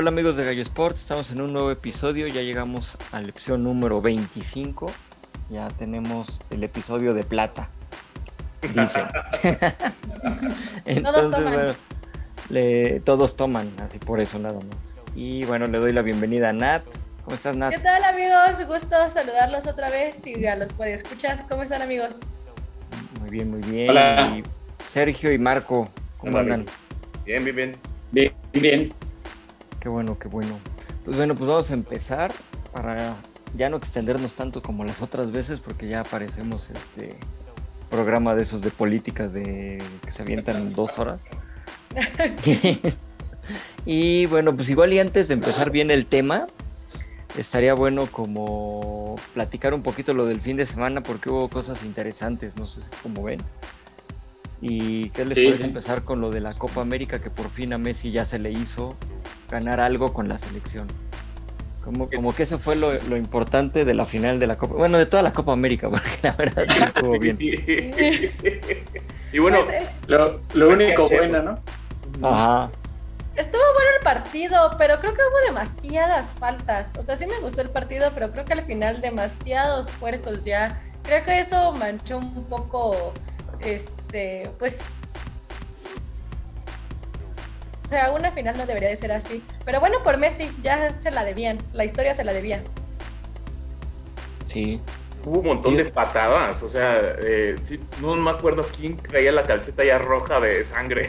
Hola amigos de Gallo Sports, estamos en un nuevo episodio, ya llegamos al episodio número 25, ya tenemos el episodio de plata, dicen. Entonces, toman. bueno, le- todos toman, así por eso nada más. Y bueno, le doy la bienvenida a Nat. ¿Cómo estás Nat? ¿Qué tal amigos? Gusto saludarlos otra vez y a los escuchas. ¿Cómo están amigos? Muy bien, muy bien. Hola. Y Sergio y Marco, ¿cómo Hola, andan? bien, bien. Bien, bien. Qué bueno, qué bueno. Pues bueno, pues vamos a empezar para ya no extendernos tanto como las otras veces, porque ya aparecemos este programa de esos de políticas de que se avientan en dos horas. y bueno, pues igual y antes de empezar bien el tema, estaría bueno como platicar un poquito lo del fin de semana, porque hubo cosas interesantes, no sé cómo ven. ¿Y qué les Sí, parece sí. empezar con lo de la Copa América, que por fin a Messi ya se le hizo ganar algo con la selección? Como, como que eso fue lo, lo importante de la final de la Copa, bueno, de toda la Copa América, porque la verdad sí estuvo bien. y bueno, Pues, es- Lo, lo único bueno, ¿no? Ajá, estuvo bueno el partido, pero creo que hubo demasiadas faltas. O sea, sí me gustó el partido, pero creo que al final demasiados puercos ya. Creo que eso manchó un poco, este, pues... O sea, una final no debería de ser así. Pero bueno, por Messi, ya se la debían. La historia se la debía. sí. hubo un montón Sí. de patadas. O sea, eh, sí, no me acuerdo quién traía la calceta ya roja de sangre.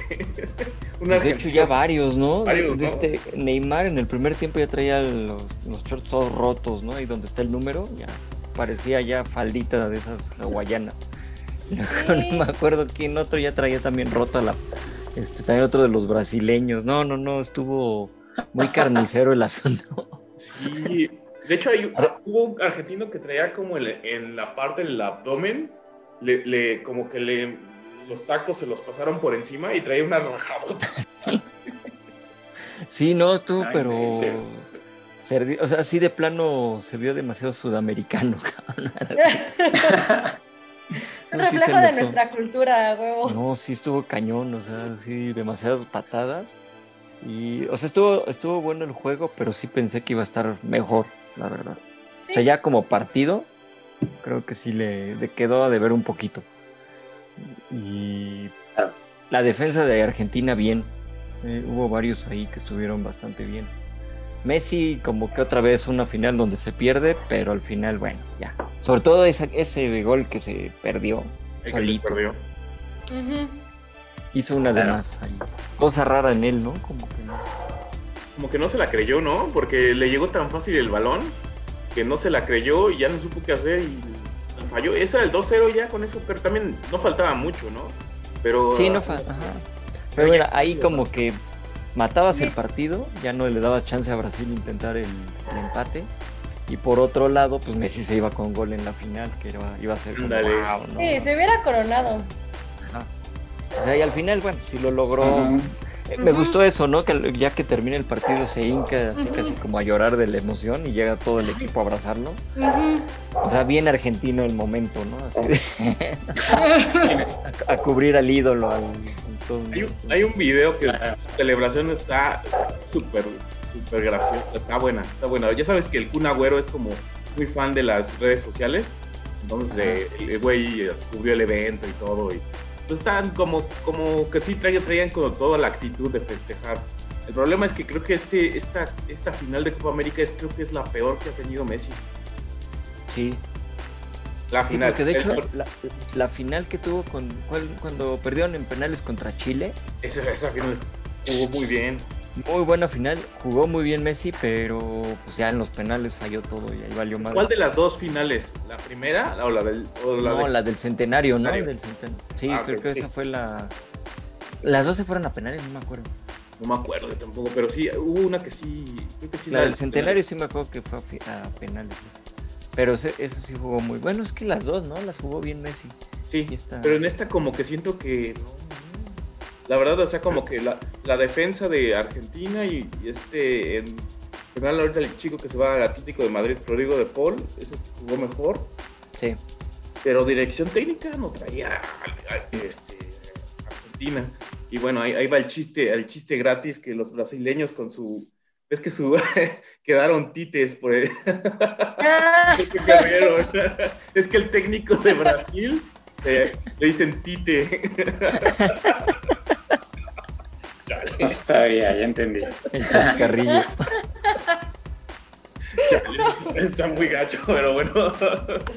Una de hecho ya varios, ¿no? Varios, ¿no? Este, Neymar en el primer tiempo ya traía los, los shorts todos rotos, ¿no? Ahí donde está el número, ya parecía ya faldita de esas hawaianas. No me acuerdo quién otro ya traía también rota la... Este, también otro de los brasileños. No, no, no, estuvo muy carnicero el asunto. Sí. De hecho, hay, hubo un argentino que traía como el- en la parte del abdomen, le, le- como que le, los tacos se los pasaron por encima y traía una rajadota. Sí, no, estuvo, Ay, pero... servi- O sea, sí de plano se vio demasiado sudamericano, cabrón. Es un sí reflejo de nuestra cultura, huevo. No, sí estuvo cañón, o sea, sí, demasiadas patadas. Y, o sea, estuvo, estuvo bueno el juego, pero sí pensé que iba a estar mejor, la verdad. Sí. O sea, ya como partido, creo que sí le, le quedó a deber un poquito. Y la defensa de Argentina bien. Eh, hubo varios ahí que estuvieron bastante bien. Messi como que otra vez una final donde se pierde, pero al final, bueno, ya. Sobre todo esa- ese gol que se perdió. El que se perdió. Hizo una de más ahí. Cosa rara en él, ¿no? Como que no. Como que no se la creyó, ¿no? Porque le llegó tan fácil el balón que no se la creyó y ya no supo qué hacer y falló. Ese era el 2-0 ya con eso, pero también no faltaba mucho, ¿no? Pero Sí, no fa- ajá. Pero Pero mira, ahí como que matabas el partido, ya no le daba chance a Brasil intentar el, el empate. Y por otro lado, pues Messi se iba con gol en la final, que iba, iba a ser como. "Wow", ¿no? Sí, se hubiera coronado. Ajá. O sea, y al final, bueno, sí lo logró. Me Ujú. gustó eso, ¿no? Que ya que termina el partido se hinca así casi como a llorar de la emoción y llega todo el equipo a abrazarlo. O sea, bien argentino el momento, ¿no? Así de a, a cubrir al ídolo. al- todo. Hay un, hay un video que la celebración está súper, súper graciosa. Está buena, está buena. Ya sabes que el Kun Agüero es como muy fan de las redes sociales. Entonces, eh, el güey eh, cubrió el evento y todo. Y pues están como, como que sí traían, traían como toda la actitud de festejar. El problema es que creo que este, esta, esta final de Copa América es, creo que es la peor que ha tenido Messi. Sí, La sí, final. porque de hecho la, la final que tuvo con ¿cuál- cuando perdieron en penales contra Chile, esa, esa final jugó muy bien. Muy buena final, jugó muy bien Messi, pero pues ya en los penales falló todo y ahí valió más. ¿Cuál de las dos finales? ¿La primera o la del.? o la No, de- la del centenario, ¿no? Centenario. Del centen- Sí, Ah, creo que sí. esa fue la. Las dos se fueron a penales, no me acuerdo. No me acuerdo tampoco, pero sí, hubo una que sí. Creo que sí la del centenario sí me acuerdo que fue a, penales. Pero ese, ese sí jugó muy bueno. Es que las dos, ¿no? Las jugó bien Messi. Sí, esta- pero en esta como que siento que. no. La verdad, o sea, como que la, la defensa de Argentina y, y este. En general, ahorita el chico que se va al Atlético de Madrid, Rodrigo de Paul, ese jugó mejor. Sí. Pero dirección técnica no traía este, Argentina. Y bueno, ahí, ahí va el chiste, el chiste gratis que los brasileños con su ves que su- quedaron tites por el, Ah, es. Es que el técnico de Brasil se, le dicen tite. Sabía, ya entendí. El chascarrillo. chale, está muy gacho, pero bueno.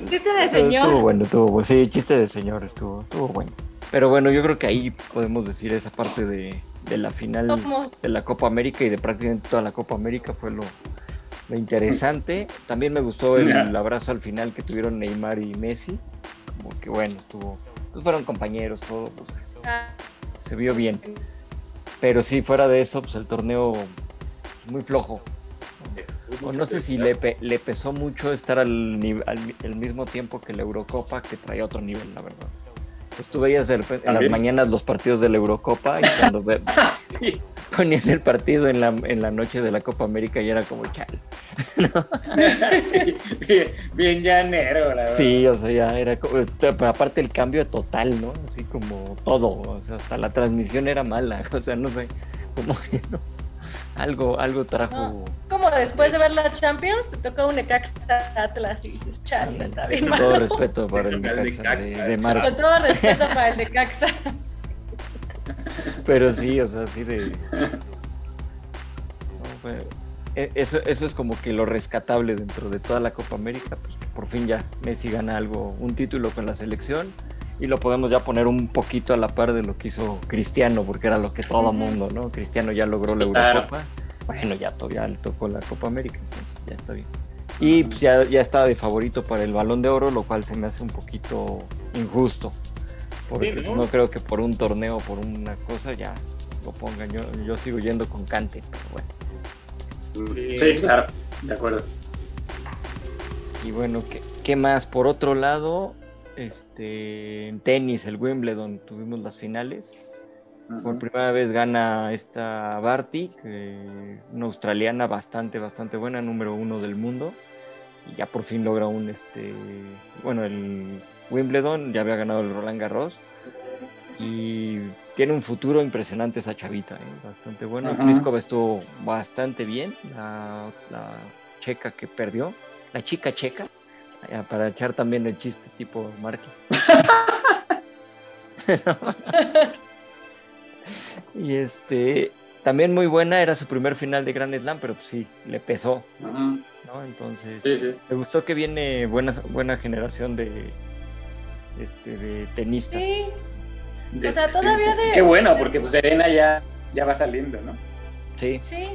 chiste de Estuvo señor. bueno, estuvo bueno. Sí, chiste de señor estuvo, estuvo bueno. Pero bueno, yo creo que ahí podemos decir esa parte de, de la final ¿Cómo? de la Copa América y de prácticamente toda la Copa América fue lo, lo interesante. También me gustó el, abrazo al final que tuvieron Neymar y Messi. Como que bueno, estuvo. Pues fueron compañeros, todo. pues, Ah, se vio bien. Pero sí, fuera de eso, pues el torneo muy flojo. O no sé si le, pe- le pesó mucho estar al, al el mismo tiempo que la Eurocopa, que traía otro nivel, la verdad. Pues tú veías en las mañanas los partidos de la Eurocopa y cuando ve- Sí. ponías el partido en la, en la noche de la Copa América y era como chal. Sí, bien, bien llanero, la verdad. Sí, o sea, ya era como, pero aparte el cambio total, ¿no? Así como todo, o sea, hasta la transmisión era mala, o sea, no sé, como que no. Algo, algo trajo. no. Es como después de ver la Champions, te toca un Necaxa Atlas y dices, chale, está bien Con todo malo. respeto para el Necaxa de, Necaxa, de Con Marco. todo respeto para el Necaxa. Pero sí, o sea, así de. E- Eso, eso es como que lo rescatable dentro de toda la Copa América, pues que por fin ya Messi gana algo, un título con la selección y lo podemos ya poner un poquito a la par de lo que hizo Cristiano, porque era lo que todo mundo, ¿no? Cristiano ya logró la Sí. Eurocopa, bueno, ya todavía le tocó la Copa América, entonces ya está bien. Y pues ya, ya está de favorito para el Balón de Oro, lo cual se me hace un poquito injusto. Porque Sí, ¿no? no creo que por un torneo, por una cosa, ya lo pongan. Yo, yo sigo yendo con Cante, pero bueno. Sí, claro, de acuerdo. Y bueno, ¿qué, qué más? Por otro lado, este, en tenis, el Wimbledon, tuvimos las finales. Por primera vez gana esta Barty, una australiana bastante, bastante buena, número uno del mundo. Y ya por fin logra un, este, bueno, el Wimbledon, ya había ganado el Roland Garros. Y tiene un futuro impresionante esa chavita, ¿eh? bastante bueno. Ajá. Pliskova estuvo bastante bien, la, la checa que perdió, la chica checa, para echar también el chiste tipo Marky. y este, también muy buena, era su primer final de Grand Slam, pero pues sí, le pesó. ¿no? Entonces, Sí, sí. me gustó que viene buena, buena generación de, este, de tenistas. Sí, De- O sea, todavía de- Qué bueno, porque pues Serena ya, ya va saliendo, ¿no? Sí, sí.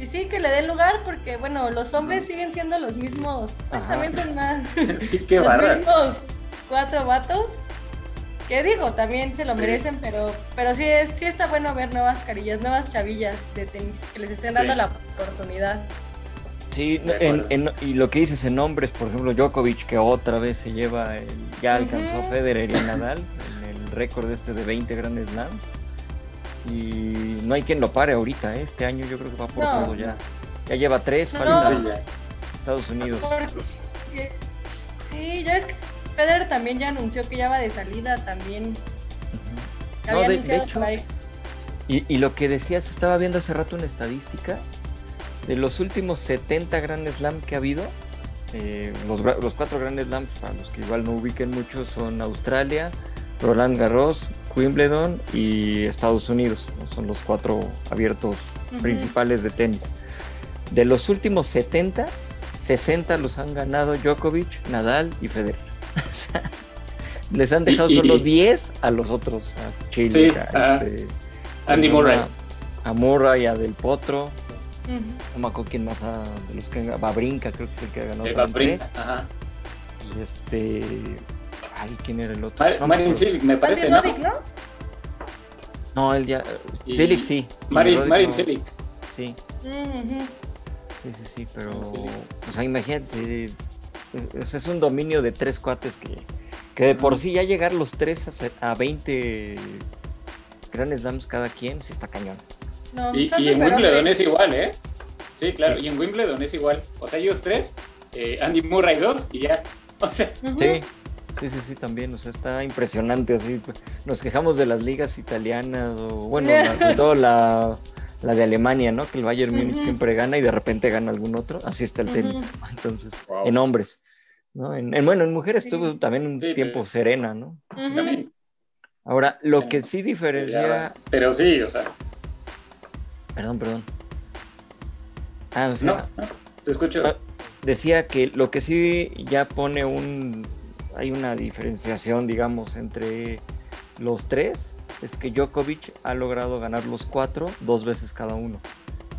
Y sí, que le den lugar porque, bueno, los hombres siguen siendo los mismos. Ajá. También son más. sí, qué los mismos cuatro vatos. Que digo, también se lo Sí. merecen, pero, pero sí, es, sí está bueno ver nuevas carillas, nuevas chavillas de tenis que les estén dando Sí. la oportunidad. Sí, en- en- y lo que dices en nombres, por ejemplo, Djokovic, que otra vez se lleva, el, ya alcanzó Ujú. Federer y Nadal en el récord este de 20 grandes slams. Y no hay quien lo pare ahorita, ¿eh? este año yo creo que va por No. todo ya. Ya lleva tres, No. falta. Estados Unidos. Porque- sí, ya ves que Federer también ya anunció que ya va de salida también. Había No, de- de anunciado hecho, por ahí. Y, y lo que decías, estaba viendo hace rato una estadística de los últimos 70 Grand Slam que ha habido. eh, los, los cuatro Grand Slams, para los que igual no ubiquen mucho, son Australia, Roland Garros, Wimbledon y Estados Unidos. ¿no? Son los cuatro abiertos principales de tenis. De los últimos 70, 60 los han ganado Djokovic, Nadal y Federer. O sea, Les han dejado Y- solo y- 10 a los otros, a Chile, Sí, a, este, Andy ¿cómo se Murray. llama? A Murray, a Del Potro. Ujú. No me acuerdo quién más ha- de los que han Babrinka, creo que es el que ha ganado. De también Babrin. tres. Ajá. Y este. Ay, ¿quién era el otro? Mar- No Marin. Cilic, me parece, ¿no? Roddick, ¿no? No, él ya. Y- Cilic sí. Marin, Roddick Marin no. Cilic. Sí, Ujú. sí, sí, sí, pero. O sea, imagínate. Es, un dominio de tres cuates que, que de por sí ya llegar los tres a, a 20 Grand Slams cada quien, sí está cañón. No, Y, en. Wimbledon es igual, ¿eh? Sí, claro, Sí. y en Wimbledon es igual. O sea, ellos tres, eh, Andy Murray dos y ya. O sea. Sí, sí, sí, sí, también. O sea, está impresionante así. pues, Nos quejamos de las ligas italianas o, bueno, la- sobre todo la, la de Alemania, ¿no? Que el Bayern Múnich siempre gana y de repente gana algún otro. Así está el tenis. Entonces, Wow. en hombres. ¿no? En, en- bueno, en mujeres Sí. tuvo también un Sí, tiempo pues. serena, ¿no? Ahora, lo Sí. que sí diferencia. Pero sí, o sea, Perdón, perdón. Ah, o sea, no, no, te escucho. Ah, decía que lo que sí ya pone un. Hay una diferenciación, digamos, entre los tres. Es que Djokovic ha logrado ganar los cuatro dos veces cada uno.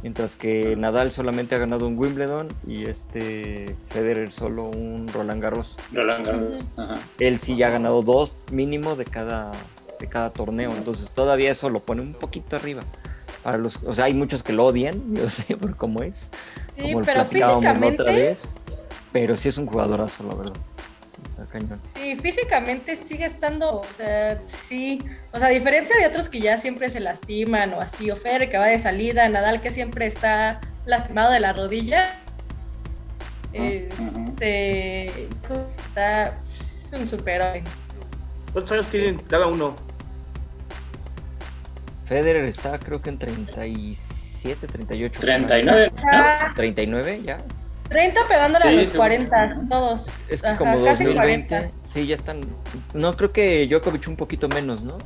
Mientras que Nadal solamente ha ganado un Wimbledon y este Federer solo un Roland Garros. Roland Garros. Ajá. Él sí ya ha ganado dos mínimo de cada, de cada torneo. Entonces todavía eso lo pone un poquito arriba. Para los, o sea, hay muchos que lo odian, yo sé por cómo es. Sí, como lo pero platicábamos la otra físicamente, vez. Pero sí es un jugadorazo, la verdad. Está cañón. sí, físicamente sigue estando, o sea, sí, o sea, a diferencia de otros que ya siempre se lastiman o así, o Fer que va de salida, Nadal que siempre está lastimado de la rodilla, este, está, es un superhéroe. ¿Cuántos años tienen cada uno? Federer está creo que en 37, 38. 39, Ah, 39 ya. 30 pegándole a Sí, los según- 40, todos. Es que Ajá, como casi 2020, 40. sí, ya están. No, creo que Djokovic un poquito menos, ¿no?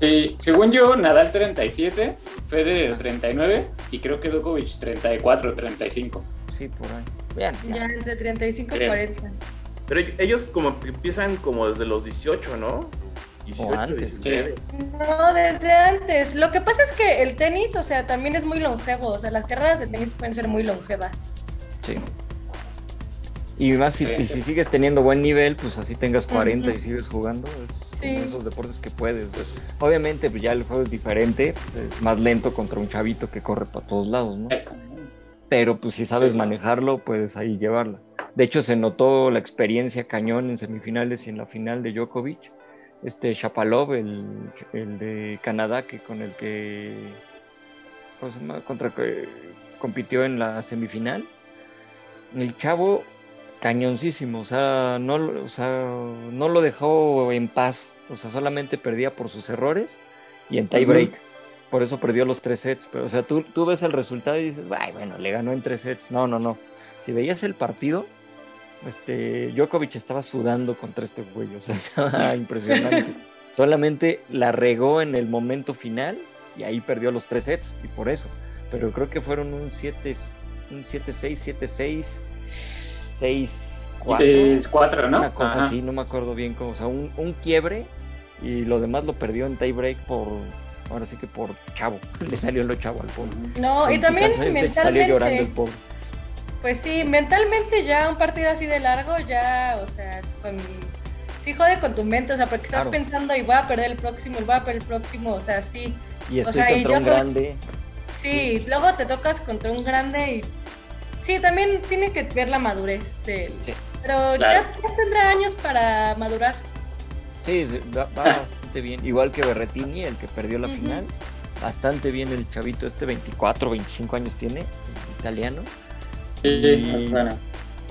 Sí, según yo, Nadal 37, Federer 39 y creo que Djokovic 34, 35. Sí, por ahí. Vean, ya. Ya entre 35 y Creo. 40. Pero ellos como empiezan como desde los 18, ¿no? 18, antes. 19. No, desde antes. Lo que pasa es que el tenis, o sea, también es muy longevo. O sea, las carreras de tenis pueden ser muy longevas. Sí. Y más si, Sí, y sí. si sigues teniendo buen nivel, pues así tengas 40 Ujú. y sigues jugando, es Sí. como esos deportes que puedes. Pues, Obviamente, pues ya el juego es diferente, es más lento contra un chavito que corre para todos lados, ¿no? Pero pues si sabes Sí. manejarlo, puedes ahí llevarla. De hecho, se notó la experiencia cañón en semifinales y en la final de Djokovic. Este Shapalov, el, el de Canadá, que con el que ¿cómo se llama? contra que compitió en la semifinal. El chavo cañoncísimo, o sea, no, lo- o sea, no lo dejó en paz, o sea, solamente perdía por sus errores y en tie break. Por eso perdió los tres sets. Pero, o sea, tú, tú ves el resultado y dices, ay, bueno, le ganó en tres sets. No, no, no. Si veías el partido, este, Djokovic estaba sudando contra este güey. O sea, estaba impresionante. Solamente la regó en el momento final y ahí perdió los tres sets. Y por eso. Pero creo que fueron un 7, un 7-6, 7-6, 6-4. 6, 4, ¿no? Una cosa Ajá. así, no me acuerdo bien cómo. O sea, un, un quiebre y lo demás lo perdió en tie break por. Ahora sí que por chavo. Le salió lo chavo al pobre. No, y también años, Salió llorando el mentalmente. pobre. Pues sí, mentalmente ya un partido así de largo, ya, o sea, con. Sí, jode con tu mente, o sea, porque estás Claro. pensando y voy a perder el próximo, y voy a perder el próximo, o sea, sí. Y estoy sea, y contra un Djokovic- grande. Sí, luego te tocas contra un grande y. Sí, también tiene que ver la madurez de él. Sí. Pero Claro. ya, ya tendrá años para madurar. Sí, va, va bastante bien. Igual que Berretini, el que perdió la final. Bastante bien el chavito este, 24, 25 años tiene, italiano. Sí, Y- bueno.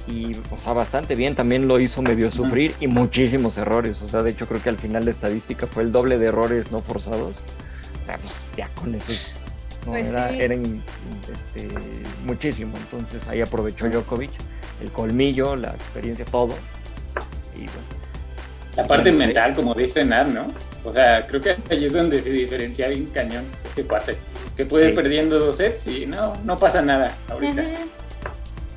Y, o sea, bastante bien. También lo hizo medio sufrir y muchísimos errores. O sea, de hecho, creo que al final la estadística fue el doble de errores no forzados. O sea, pues ya con eso. No, Pues era, sí. era in- este, muchísimo. Entonces ahí aprovechó Djokovic el colmillo, la experiencia, todo. Y bueno, La parte Bueno, sí. mental, como dice Nad, ¿no? O sea, creo que ahí es donde se diferencia bien cañón este cuate. Que puede Sí. ir perdiendo dos sets y no, no pasa nada ahorita.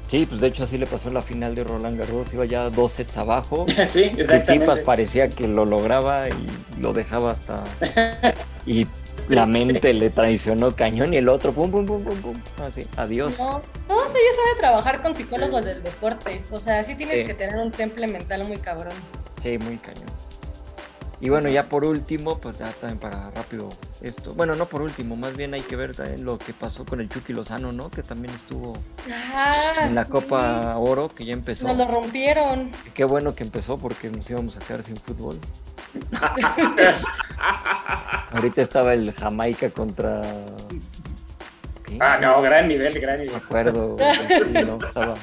Sí, pues de hecho así le pasó en la final de Roland Garros, iba ya dos sets abajo. sí, Tsitsipas exactamente. parecía que lo lograba y lo dejaba hasta... Y la mente le traicionó cañón y el otro, pum, pum, pum, pum, pum. Así, adiós. No, todos ellos de trabajar con psicólogos del deporte. O sea, sí tienes Sí. que tener un temple mental muy cabrón. Sí, muy cañón. Y bueno, ya por último, pues ya también para rápido esto. Bueno, no por último, más bien hay que ver también lo que pasó con el Chucky Lozano, ¿no? Que también estuvo Ah, en la sí. Copa Oro, que ya empezó. Nos lo rompieron. Qué bueno que empezó porque nos íbamos a quedar sin fútbol. Ahorita estaba el Jamaica contra. ¿Qué? ah, no, gran nivel, gran me acuerdo. sí, no, estaba-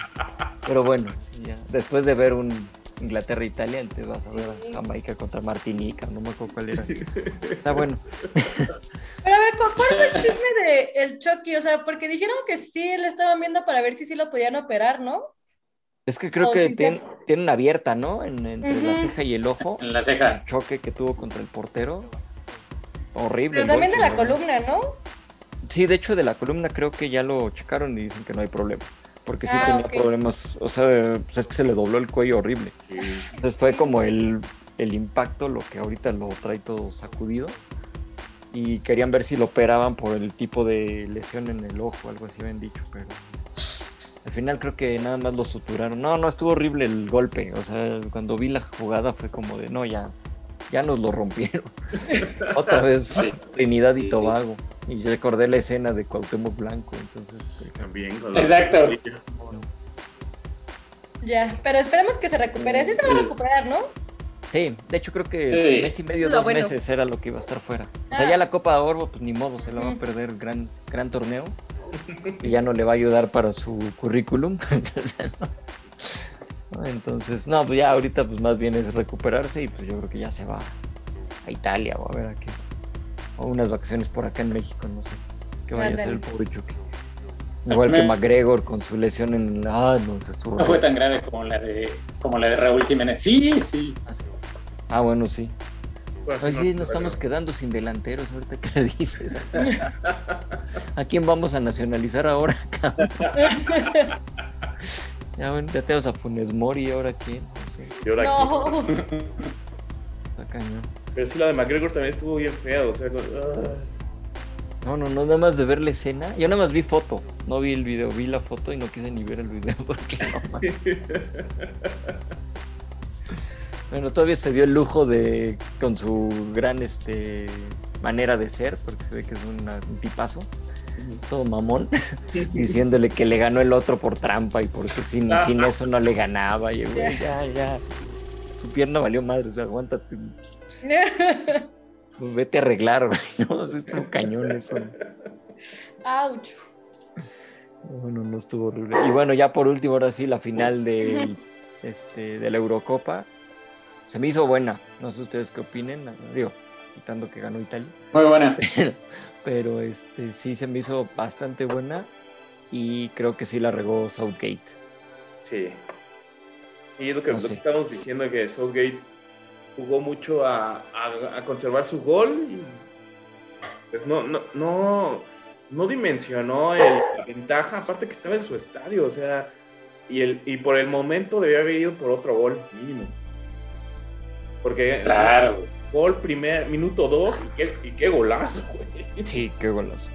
Pero bueno, sí, ya. después de ver un, Inglaterra e Italia, entonces vas a ver a Jamaica contra Martinica, no me acuerdo cuál era. Está bueno. Pero a ver, ¿cu- ¿cuál fue el chisme de el Chucky? O sea, porque dijeron que sí le estaban viendo para ver si sí lo podían operar, ¿no? Es que creo que sí, tienen, sí. tienen abierta, ¿no? En, entre la ceja y el ojo. En la ceja. El choque que tuvo contra el portero. Horrible. Pero también de la ¿no? columna, ¿no? Sí, de hecho de la columna creo que ya lo checaron y dicen que no hay problema. Porque sí Ah, tenía problemas, o sea, pues es que se le dobló el cuello horrible. Entonces fue como el, el impacto lo que ahorita lo trae todo sacudido. Y querían ver si lo operaban por el tipo de lesión en el ojo, algo así habían dicho, pero al final creo que nada más lo suturaron. No, no, estuvo horrible el golpe. O sea, cuando vi la jugada fue como de, no, ya, ya nos lo rompieron. Otra vez Sí. Trinidad y Sí. Tobago. Y recordé la escena de Cuauhtémoc Blanco, entonces... pues, También con la- Exacto. Ya, pero esperemos que se recupere. Sí se va a recuperar, ¿no? Sí, de hecho creo que Sí. mes y medio, dos bueno. meses era lo que iba a estar fuera. O sea, Ah. ya la Copa de Oro, pues ni modo, se la va a perder gran, gran torneo. Y ya no le va a ayudar para su currículum. Entonces, no. Pues ya ahorita pues más bien es recuperarse y pues yo creo que ya se va a Italia o a ver a qué. O unas vacaciones por acá en México, no sé. ¿Qué vaya a hacer el pobre Chucky? Igual que McGregor con su lesión en... Ah, no, se estuvo... No fue tan grave como la de como la de Raúl Jiménez. Sí, sí. Ah, bueno, sí. Pues, Pues no, sí, no, nos estamos quedando sin delanteros, ahorita que le dices. ¿A quién vamos a nacionalizar ahora, cabrón? Ya, bueno, ya tenemos a Funes Mori, ¿ahora quién? No sé, Y ahora está cañón. Pero sí, la de McGregor también estuvo bien fea, o sea, con- ah. No, no, no, nada más de ver la escena. Yo nada más vi foto, no vi el video, vi la foto y no quise ni ver el video porque no man. Bueno, todavía se dio el lujo de, con su gran este manera de ser, porque se ve que es una- un tipazo, todo mamón, diciéndole que le ganó el otro por trampa y porque sin, sin eso no le ganaba. Y el güey, ya, ya. Su pierna valió madre, o sea, aguántate. pues vete a arreglar, güey. No, es un cañón eso. Ouch. Bueno, no estuvo horrible. Y bueno, ya por último, ahora sí, la final del, este, de la Eurocopa. Se me hizo buena. No sé ustedes qué opinen. Digo, quitando que ganó Italia. Muy buena. Pero este sí se me hizo bastante buena. Y creo que sí la regó Southgate. Sí. Sí, es lo que, No lo que estamos diciendo, que Southgate jugó mucho a, a- a conservar su gol y pues no, no, no, no dimensionó el- la ventaja, aparte que estaba en su estadio, o sea, y, el, y por el momento debía haber ido por otro gol, mínimo. Porque Claro. gol primer, minuto dos, y qué, y qué golazo, güey. Sí, qué golazo.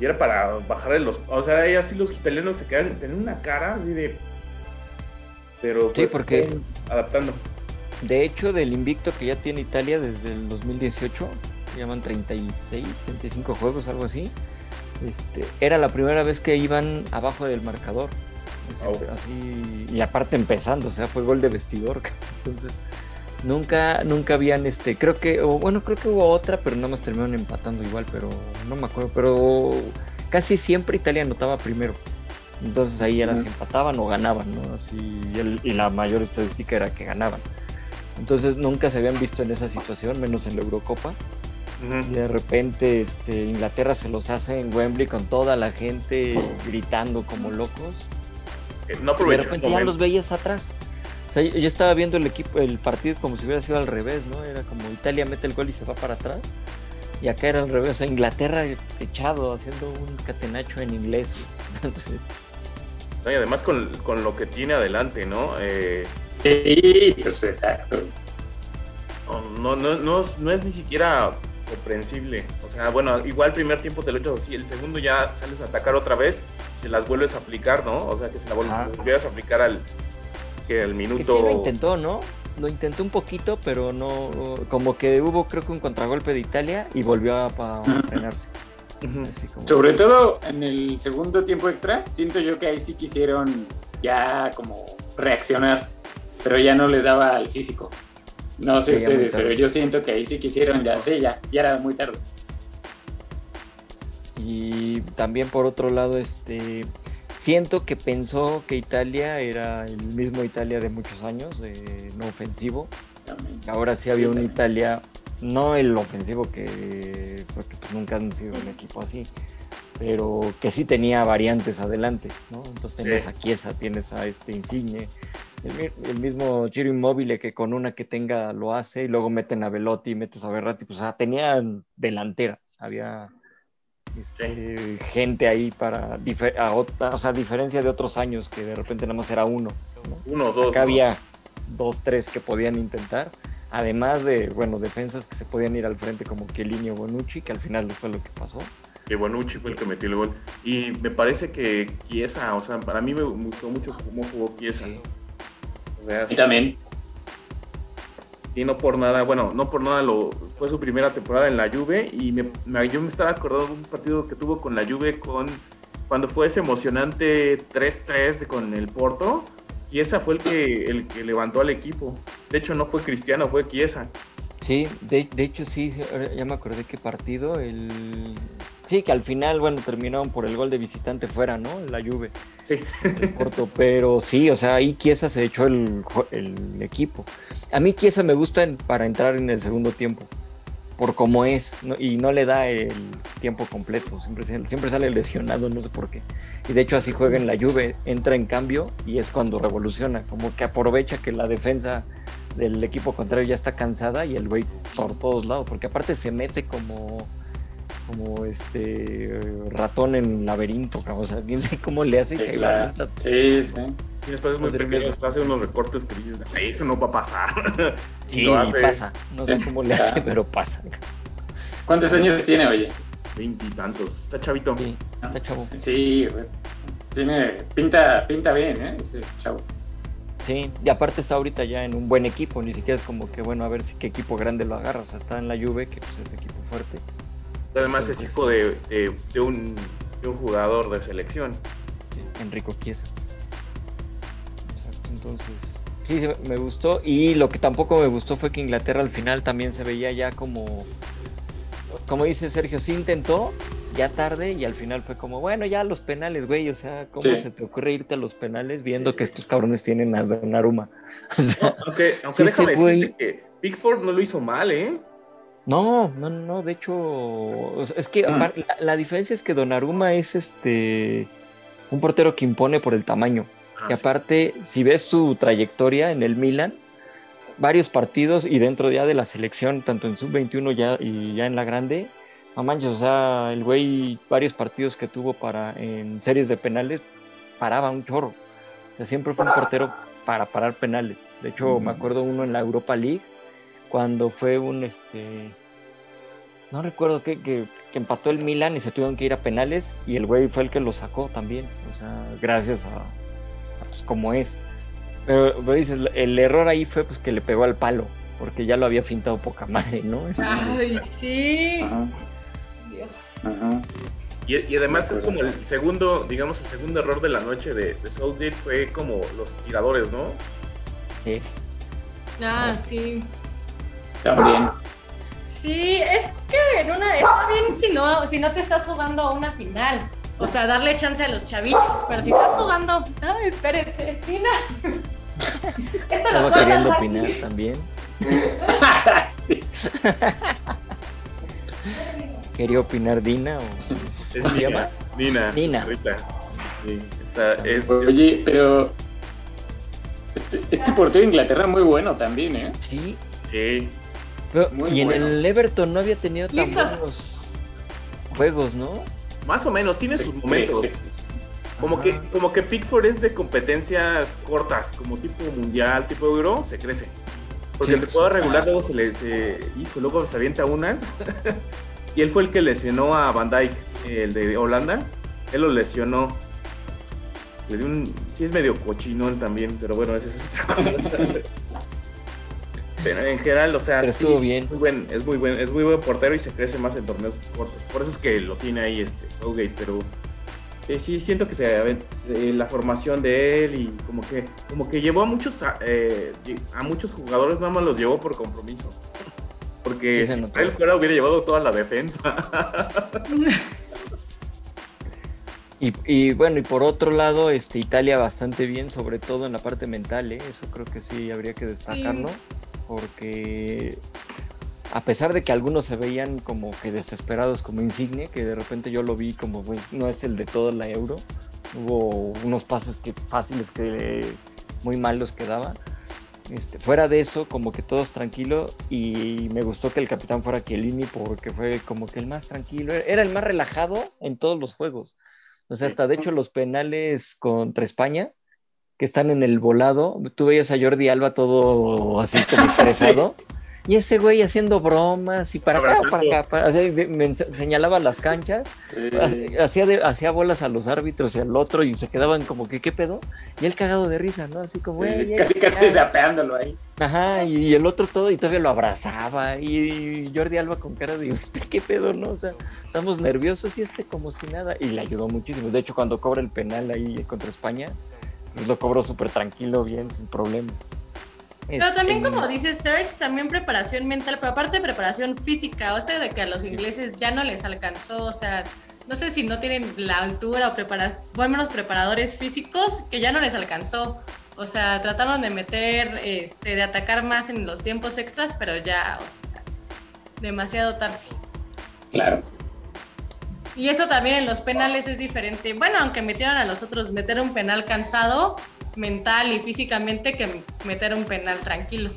Y era para bajarle los. O sea, ahí así los italianos se quedan, tenían una cara así de. Pero Sí, pues, porque- fueron adaptando. De hecho, del invicto que ya tiene Italia desde el 2018, se llaman 36, 35 juegos, algo así. Este, era la primera vez que iban abajo del marcador. Así- Oh. así, y aparte empezando, o sea, fue gol de vestidor. Entonces, nunca, nunca habían, este, creo que, o bueno, creo que hubo otra, pero nada más terminaron empatando igual, pero no me acuerdo. Pero casi siempre Italia anotaba primero. Entonces ahí era Ujú. si empataban o ganaban, ¿no? Así, y, el- y la mayor estadística era que ganaban. Entonces nunca se habían visto en esa situación, menos en la Eurocopa. Y de repente este, Inglaterra se los hace en Wembley con toda la gente gritando como locos. Eh, No Y de repente ya los veías atrás. O sea, yo, estaba viendo el equipo, el partido como si hubiera sido al revés, ¿no? Era como Italia mete el gol y se va para atrás. Y acá era al revés, o sea, Inglaterra echado, haciendo un catenacho en inglés. Entonces, No, y además con, con lo que tiene adelante, ¿no? Eh, Sí, pues exacto. no, no, no, es, no es ni siquiera comprensible. O sea, bueno, igual el primer tiempo te lo echas así, el segundo ya sales a atacar otra vez, se las vuelves a aplicar, ¿no? O sea, que se la vol- Ajá. volvieras a aplicar al, que al que minuto. sí lo intentó, ¿no? Lo intentó un poquito, pero no. Como que hubo, creo que un contragolpe de Italia y volvió a, a frenarse. Como- Sobre todo en el segundo tiempo extra, siento yo que ahí sí quisieron ya como reaccionar, pero ya no les daba al físico. No sé Sí, ustedes, pero yo siento que ahí sí quisieron ya, sí, ya, ya era muy tarde. Y también por otro lado, este siento que pensó que Italia era el mismo Italia de muchos años, de no ofensivo. También. Ahora sí había Sí, un también. Italia, no el ofensivo que, porque pues nunca han sido un equipo así, pero que sí tenía variantes adelante, ¿no? Entonces tienes Sí. a Chiesa, tienes a este Insigne, el, el mismo Giro Immobile que con una que tenga lo hace y luego meten a Velotti, metes a Berratti, pues o sea, tenían delantera, había este, gente ahí para, a otra, o sea, a diferencia de otros años que de repente nada más era uno, ¿no? Uno dos. Acá ¿no? había dos, tres que podían intentar. Además de, bueno, defensas que se podían ir al frente como Chiellini o Bonucci, que al final fue lo que pasó. Que Bonucci fue el que metió el gol. Y me parece que Chiesa, o sea, para mí me gustó mucho cómo jugó Chiesa. O sea, Y también. Y no por nada, bueno, no por nada lo fue su primera temporada en la Juve y me, yo me estaba acordando de un partido que tuvo con la Juve con cuando fue ese emocionante 3-3 de- con el Porto. Chiesa fue el que el que levantó al equipo. De hecho no fue Cristiano, fue Chiesa. Sí, de, de hecho sí, ya me acordé qué partido. El... Sí, que al final, bueno, terminaron por el gol de visitante fuera, ¿no? La Juve. Sí. del Porto, pero sí, o sea, ahí Chiesa se echó el, el equipo. A mí Chiesa me gusta en- para entrar en el segundo tiempo, por cómo es, ¿no? y no le da el tiempo completo, siempre, siempre sale lesionado, no sé por qué. Y de hecho así juega en la Juve, entra en cambio y es cuando revoluciona, como que aprovecha que la defensa del equipo contrario ya está cansada y el güey por todos lados, porque aparte se mete como como este ratón en laberinto, cabrón, o sea, quién sabe cómo le hace y Sí, se claro. levanta Y Sí, sí. después es muy pequeño, hace unos recortes que dices, "Ay, eso no va a pasar. Y Sí, hace pasa. No sé cómo le hace, Ah. pero pasa. ¿Cuántos años tiene, oye? Veintitantos. Está chavito. Sí, está chavo. Sí, güey. Tiene. Pinta, pinta bien, ¿eh? Ese chavo. Sí, y aparte está ahorita ya en un buen equipo, ni siquiera es como que, bueno, a ver si qué equipo grande lo agarra. O sea, está en la Juve, que pues es equipo fuerte. Además es hijo de, de- de un, de un jugador de selección. Sí, Enrico Chiesa. Exacto, entonces, sí, me gustó. Y lo que tampoco me gustó fue que Inglaterra al final también se veía ya como, como dice Sergio, sí intentó, ya tarde, y al final fue como, bueno, ya los penales, güey, o sea, ¿cómo Sí. se te ocurre irte a los penales viendo Sí, sí, que estos cabrones tienen a Donnarumma? O sea, No, aunque aunque Sí, déjame decirte que Pickford no lo hizo mal, ¿eh? No, no, no, de hecho, es que apar- la, la diferencia es que Donnarumma es este un portero que impone por el tamaño. Ah, que sí. aparte, si ves su trayectoria en el Milan, varios partidos y dentro ya de la selección, tanto en sub-21 ya y ya en la grande, no manches, o sea, el güey, varios partidos que tuvo para en series de penales, paraba un chorro. O sea, siempre fue un portero para parar penales. De hecho, me acuerdo uno en la Europa League, cuando fue un este. No recuerdo qué, que, que empató el Milan y se tuvieron que ir a penales y el güey fue el que lo sacó también. O sea, gracias a, a, pues como es. Pero, pero dices, el error ahí fue pues que le pegó al palo, porque ya lo había fintado poca madre, ¿no? Este, Ay, sí. Ajá, Dios. ajá. Y, y además De es como el segundo, digamos, el segundo error de la noche de, de Southgate fue como los tiradores, ¿no? sí. Ah, sí. También. Sí, es que en una está bien si no, si no te estás jugando a una final. O sea, darle chance a los chavillos. Pero si estás jugando. Ay, espérate, Tina. Esto Estaba queriendo aquí. opinar también. sí. Quería opinar Dina o. Es ¿Cómo se Nina. llama? Nina. su perrita. Sí, está, es, Oye, pero. Este, este portero de Inglaterra muy bueno también, ¿eh? Sí. sí. Pero- Muy y en el Everton no había tenido tan Listo. buenos juegos, ¿no? Más o menos, tiene Sí, sus momentos. sí. Como Ajá. que, como que Pickford es de competencias cortas, como tipo mundial, tipo euro, se crece. Porque Sí. el temporada regular Ah. luego se le, se, hijo, luego se avienta unas. y él fue el que lesionó a Van Dijk, el de Holanda. Él lo lesionó. Le dio un, sí es medio cochinón también, pero bueno, esa es otra cosa. pero en general, o sea, Pero sí, estuvo bien. muy buen, es muy buen, es muy buen portero y se crece más en torneos cortos. Por eso es que lo tiene ahí este Southgate, pero eh, sí siento que se, se- la formación de él y como que como que llevó a muchos a, eh, a muchos jugadores nada más los llevó por compromiso. Porque Sí si él fuera hubiera llevado toda la defensa. Y, y, bueno, y por otro lado, este, Italia bastante bien, sobre todo en la parte mental, ¿eh? eso creo que sí habría que destacarlo, sí. Porque a pesar de que algunos se veían como que desesperados como Insigne, que de repente yo lo vi como, güey, no es el de toda la euro, hubo unos pases que fáciles que muy malos que daba. Este, fuera de eso, como que todos tranquilos y me gustó que el capitán fuera Chiellini porque fue como que el más tranquilo, era el más relajado en todos los juegos. O sea, hasta de hecho los penales contra España, que están en el volado, tú veías a Jordi Alba todo así como estresado. sí. Y ese güey haciendo bromas y para acá, para acá, para, me señalaba las canchas, hacía, de, hacía bolas a los árbitros y al otro y se quedaban como que, ¿qué pedo? Y él cagado de risa, ¿no? Así como, sí, casi casi zapeándolo ahí. Ajá, y el otro todo y todavía lo abrazaba y Jordi Alba con cara de, ¿este qué pedo, no? O sea, estamos nerviosos y este como si nada. Y le ayudó muchísimo. De hecho, cuando cobra el penal ahí contra España, pues lo cobró súper tranquilo, bien, sin problema. Pero también, como dice Serge, también preparación mental, pero aparte de preparación física, o sea, de que a los ingleses ya no les alcanzó, o sea, no sé si no tienen la altura o prepara o al menos preparadores físicos, que ya no les alcanzó. O sea, trataron de meter, este, de atacar más en los tiempos extras, pero ya, o sea, demasiado tarde. Claro. Y eso también en los penales es diferente. Bueno, aunque metieron a los otros, meter un penal cansado, mental y físicamente que meter un penal tranquilo.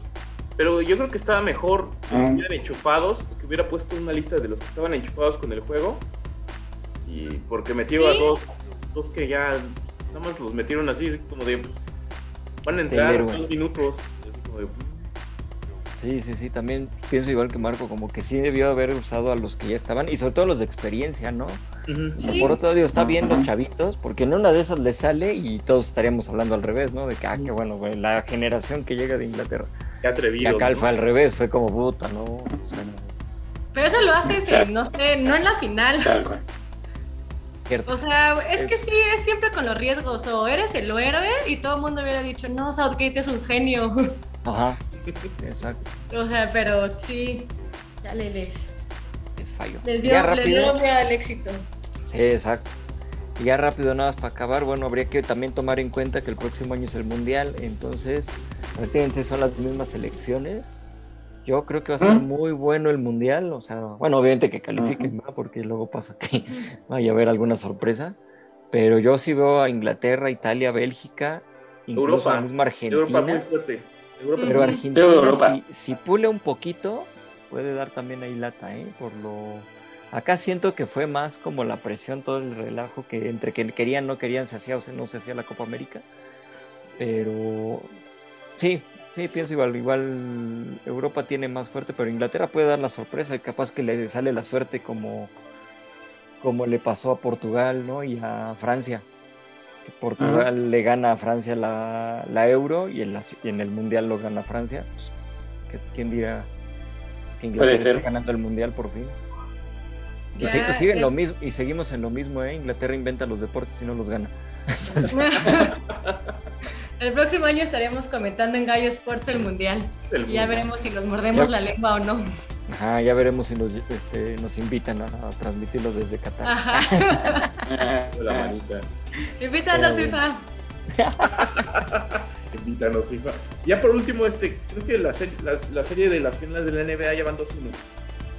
Pero yo creo que estaba mejor que estuvieran enchufados, que hubiera puesto una lista de los que estaban enchufados con el juego. Y porque metió ¿Sí? a dos, dos que ya nada más los metieron así, como de. Pues, van a entrar dos minutos. Así como de, Sí, sí, sí, también pienso igual que Marco, como que sí debió haber usado a los que ya estaban, y sobre todo los de experiencia, ¿no? Uh -huh. sí. Por otro lado, está bien los chavitos, porque en una de esas le sale y todos estaríamos hablando al revés, ¿no? De que, ah, qué bueno, güey, la generación que llega de Inglaterra. Qué atrevido. Y acá ¿no? fue al revés, fue como puta, ¿no? O sea, Pero eso lo haces, en, no sé, no en la final. Cierto. O sea, es que sí, es siempre con los riesgos. O eres el héroe y todo el mundo hubiera dicho, no, Southgate es un genio. Ajá. Exacto. O sea, pero sí, ya le les. Es fallo. Les dio, les dio al éxito. Sí, exacto. Y ya rápido, nada más para acabar, bueno, habría que también tomar en cuenta que el próximo año es el Mundial, entonces prácticamente son las mismas elecciones. Yo creo que va a ser muy bueno el Mundial, o sea, bueno, obviamente que califiquen, ¿no? porque luego pasa que vaya a haber alguna sorpresa, pero yo sí veo a Inglaterra, Italia, Bélgica, incluso Europa, a la misma Argentina. Europa muy fuerte. Europa pero Argentina, Europa. Si, si, pule un poquito, puede dar también ahí lata, ¿eh? Por lo... Acá siento que fue más como la presión, todo el relajo que entre que querían, no querían, se hacía o no se hacía la Copa América. Pero sí, sí, pienso igual, igual Europa tiene más fuerte, pero Inglaterra puede dar la sorpresa, capaz que le sale la suerte como, como le pasó a Portugal, ¿no? Y a Francia. Portugal uh -huh. le gana a Francia la, la Euro y en, la, y en, el Mundial lo gana Francia. Pues, ¿Quién dirá que Inglaterra está ganando el Mundial por fin? Y, yeah, sigue yeah. lo mismo, y seguimos en lo mismo, ¿eh? Inglaterra inventa los deportes y no los gana. el próximo año estaremos comentando en Gallo Sports el Mundial. El mundial. ya veremos si nos mordemos ya. la lengua o no. Ajá, ya veremos si nos, este, nos invitan a, a, transmitirlo desde Qatar. la manita. Invítanos, FIFA. Invítanos, FIFA. Ya por último, este, creo que la, serie, la, la serie de las finales de la NBA ya van 2-1.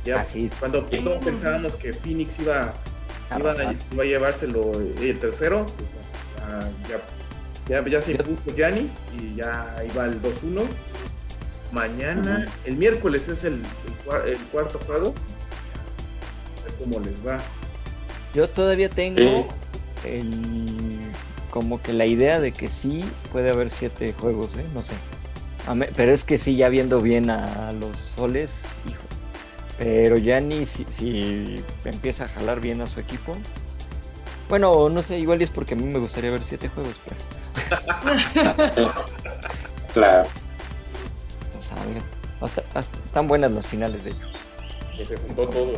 Ya, Así es. Cuando todos pensábamos que Phoenix iba, iba, a, iba a llevárselo el tercero, pues, ya, ya, ya, se impuso Giannis y ya iba el 2-1. Mañana, uh -huh. el miércoles es el, el, el cuarto juego. A ver cómo les va. Yo todavía tengo el, como que la idea de que sí puede haber siete juegos, ¿eh? no sé. Pero es que sí, ya viendo bien a los soles, hijo. Pero ya ni si, si empieza a jalar bien a su equipo. Bueno, no sé, igual es porque a mí me gustaría ver siete juegos, pero. claro. A ver, hasta, hasta, están buenas las finales de ellos. Que se juntó todo.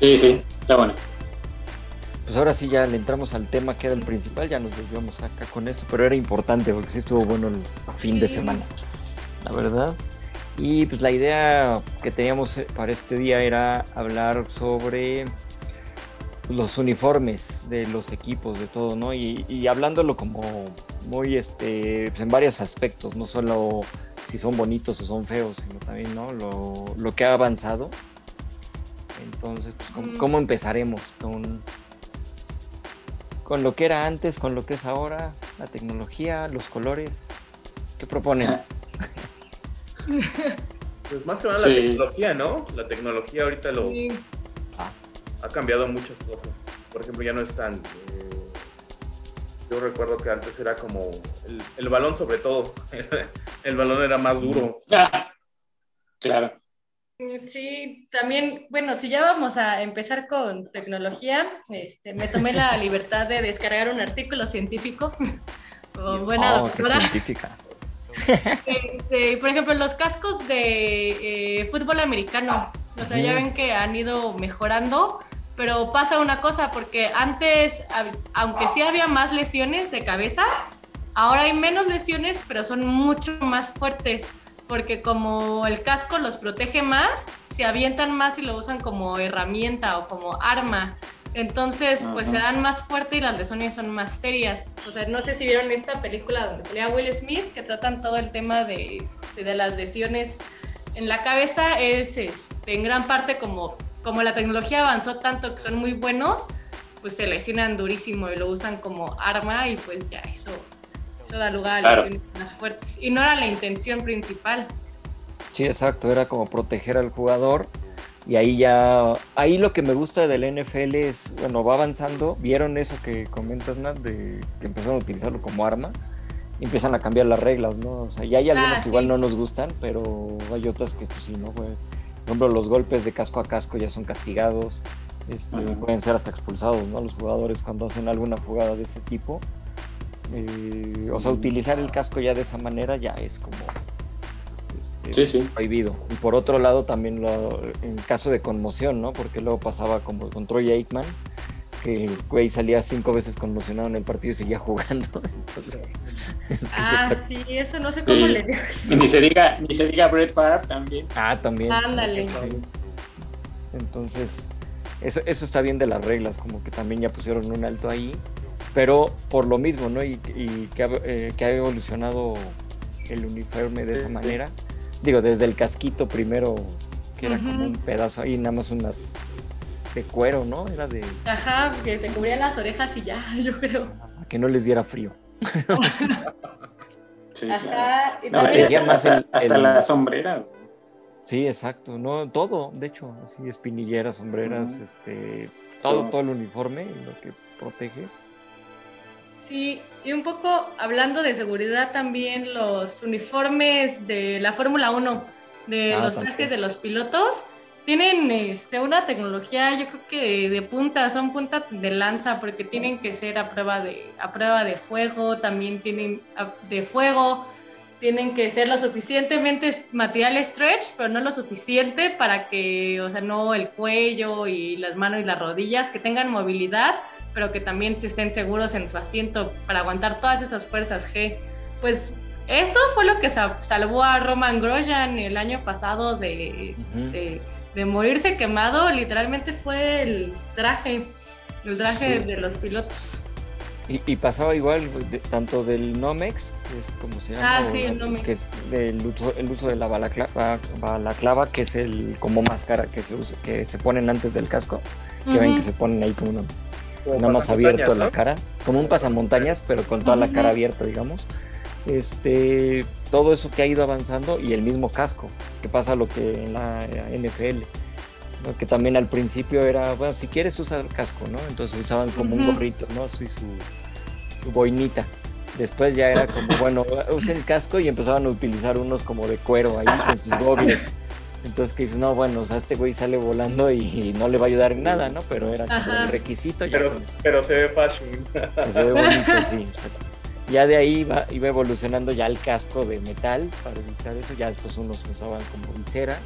Sí, sí, está bueno. Pues ahora sí ya le entramos al tema que era el principal, ya nos desviamos acá con esto, pero era importante porque sí estuvo bueno el fin sí. de semana, la verdad. Y pues la idea que teníamos para este día era hablar sobre los uniformes de los equipos, de todo, ¿no? Y, y hablándolo como muy, este, pues en varios aspectos, no solo si son bonitos o son feos, sino también, ¿no? Lo, lo que ha avanzado. Entonces, pues, ¿cómo, Mm. cómo empezaremos? Con, con lo que era antes, con lo que es ahora, la tecnología, los colores. ¿Qué proponen? Pues más que nada Sí. la tecnología, ¿no? La tecnología ahorita lo Sí. ha cambiado muchas cosas. Por ejemplo, ya no es tan. eh, yo recuerdo que antes era como el, el balón, sobre todo. el balón era más duro. Claro. Sí, también, bueno, si ya vamos a empezar con tecnología, este, me tomé la libertad de descargar un artículo científico. Sí. buena Oh, qué doctora. científica. Este, por ejemplo, los cascos de eh, fútbol americano. O sea, ya Ujú. ven que han ido mejorando, pero pasa una cosa, porque antes, aunque sí había más lesiones de cabeza, ahora hay menos lesiones, pero son mucho más fuertes, porque como el casco los protege más, se avientan más y lo usan como herramienta o como arma. Entonces, pues se dan más fuerte y las lesiones son más serias. O sea, no sé si vieron esta película donde salía Will Smith, que tratan todo el tema de, este, de las lesiones en la cabeza. Es este, en gran parte como, como la tecnología avanzó tanto que son muy buenos, pues se lesionan durísimo y lo usan como arma y pues ya eso, eso da lugar a Claro. lesiones más fuertes. Y no era la intención principal. Sí, exacto, era como proteger al jugador y ahí ya, ahí lo que me gusta del NFL es, bueno, va avanzando, vieron eso que comentas, Nat, de que empezaron a utilizarlo como arma y empiezan a cambiar las reglas, ¿no? O sea, ya hay algunas Ah, que igual no nos gustan, pero hay otras que pues sí, ¿no? Güey? Por ejemplo, los golpes de casco a casco ya son castigados, este, pueden ser hasta expulsados, ¿no? Los jugadores cuando hacen alguna jugada de ese tipo. Eh, o sea, utilizar el casco ya de esa manera ya es como este, Sí, sí. prohibido. Y por otro lado, también lo, en caso de conmoción, ¿no? Porque luego pasaba como con Troy Aikman, que el güey salía cinco veces conmocionado en el partido y seguía jugando. Entonces, Ah, se- sí, eso no sé cómo Sí. le digo. Y ni se diga, ni se diga Brett Favre también. ah, también. Ándale. Sí. Entonces, eso, eso está bien de las reglas, como que también ya pusieron un alto ahí, pero por lo mismo, ¿no? Y, y que, ha, eh, que ha evolucionado el uniforme de Sí, esa sí. manera. Digo, desde el casquito primero, que era como un pedazo ahí, nada más una de cuero, ¿no? Era de Ajá, que te cubría las orejas y ya, yo creo. a que no les diera frío. Sí, claro. Ajá, y No, también... hasta, el- hasta el- las sombreras. Sí, exacto, no, todo, de hecho, así espinilleras, sombreras, este, todo, Todo. todo el uniforme, lo que protege. Sí, y un poco hablando de seguridad también, los uniformes de la Fórmula 1, de Ah, los también. trajes de los pilotos, tienen este, una tecnología, yo creo que de, punta, son punta de lanza, porque tienen que ser a prueba de, a prueba de fuego, también tienen a- de fuego, tienen que ser lo suficientemente material stretch, pero no lo suficiente para que, o sea, no el cuello y las manos y las rodillas, que tengan movilidad, pero que también estén seguros en su asiento para aguantar todas esas fuerzas G. Pues eso fue lo que sa- salvó a Roman Grosjean el año pasado de, de morirse quemado, literalmente fue el traje, el traje Sí. de los pilotos. Y, y pasaba igual, pues, de- tanto del Nomex, que es como se llama, Ah, sí, el Nomex. que es del uso, el uso de la balaclava, balaclava, que es el como máscara que se usa, que se ponen antes del casco, que ven que se ponen ahí como una, nada más abierto la cara, como un pasamontañas, pero con toda la cara abierta, digamos. Este, todo eso que ha ido avanzando y el mismo casco, que pasa lo que en la NFL. ¿no? que también al principio era, bueno, si quieres usar el casco, ¿no? Entonces usaban como un gorrito, ¿no? Así su, su boinita. Después ya era como, bueno, usen el casco y empezaban a utilizar unos como de cuero ahí con sus gogles. Entonces que dices, no, bueno, o sea, este güey sale volando y, no le va a ayudar en nada, ¿no? Pero era como el requisito. Ya Pero, se ve fashion. Que se ve bonito, sí. exacto. Ya de ahí iba, iba evolucionando ya el casco de metal para evitar eso. Ya después unos usaban como visera.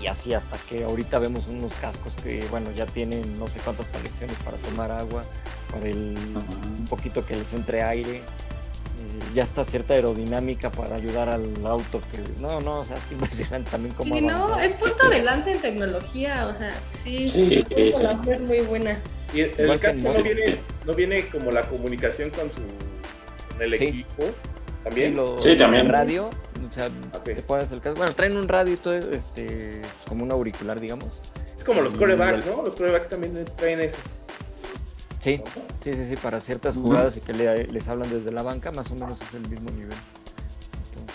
Y así hasta que ahorita vemos unos cascos que, bueno, ya tienen no sé cuántas colecciones para tomar agua, para el un poquito que les entre aire. eh, ya está cierta aerodinámica para ayudar al auto que no no o sea es impresionante también como Sí, no, es punto de lanza en tecnología, o sea, sí, Sí, es muy buena. Y el en casco no viene, no viene como la comunicación con su el Sí. equipo. Sí, También. lo- Sí, también. el radio, o sea, Ok. te el casco. Bueno, traen un radio y todo, este, como un auricular, digamos. Es como los corebacks, ¿no? Los corebacks también traen eso. Sí, sí, sí, sí, para ciertas jugadas y que le- les hablan desde la banca, más o menos es el mismo nivel.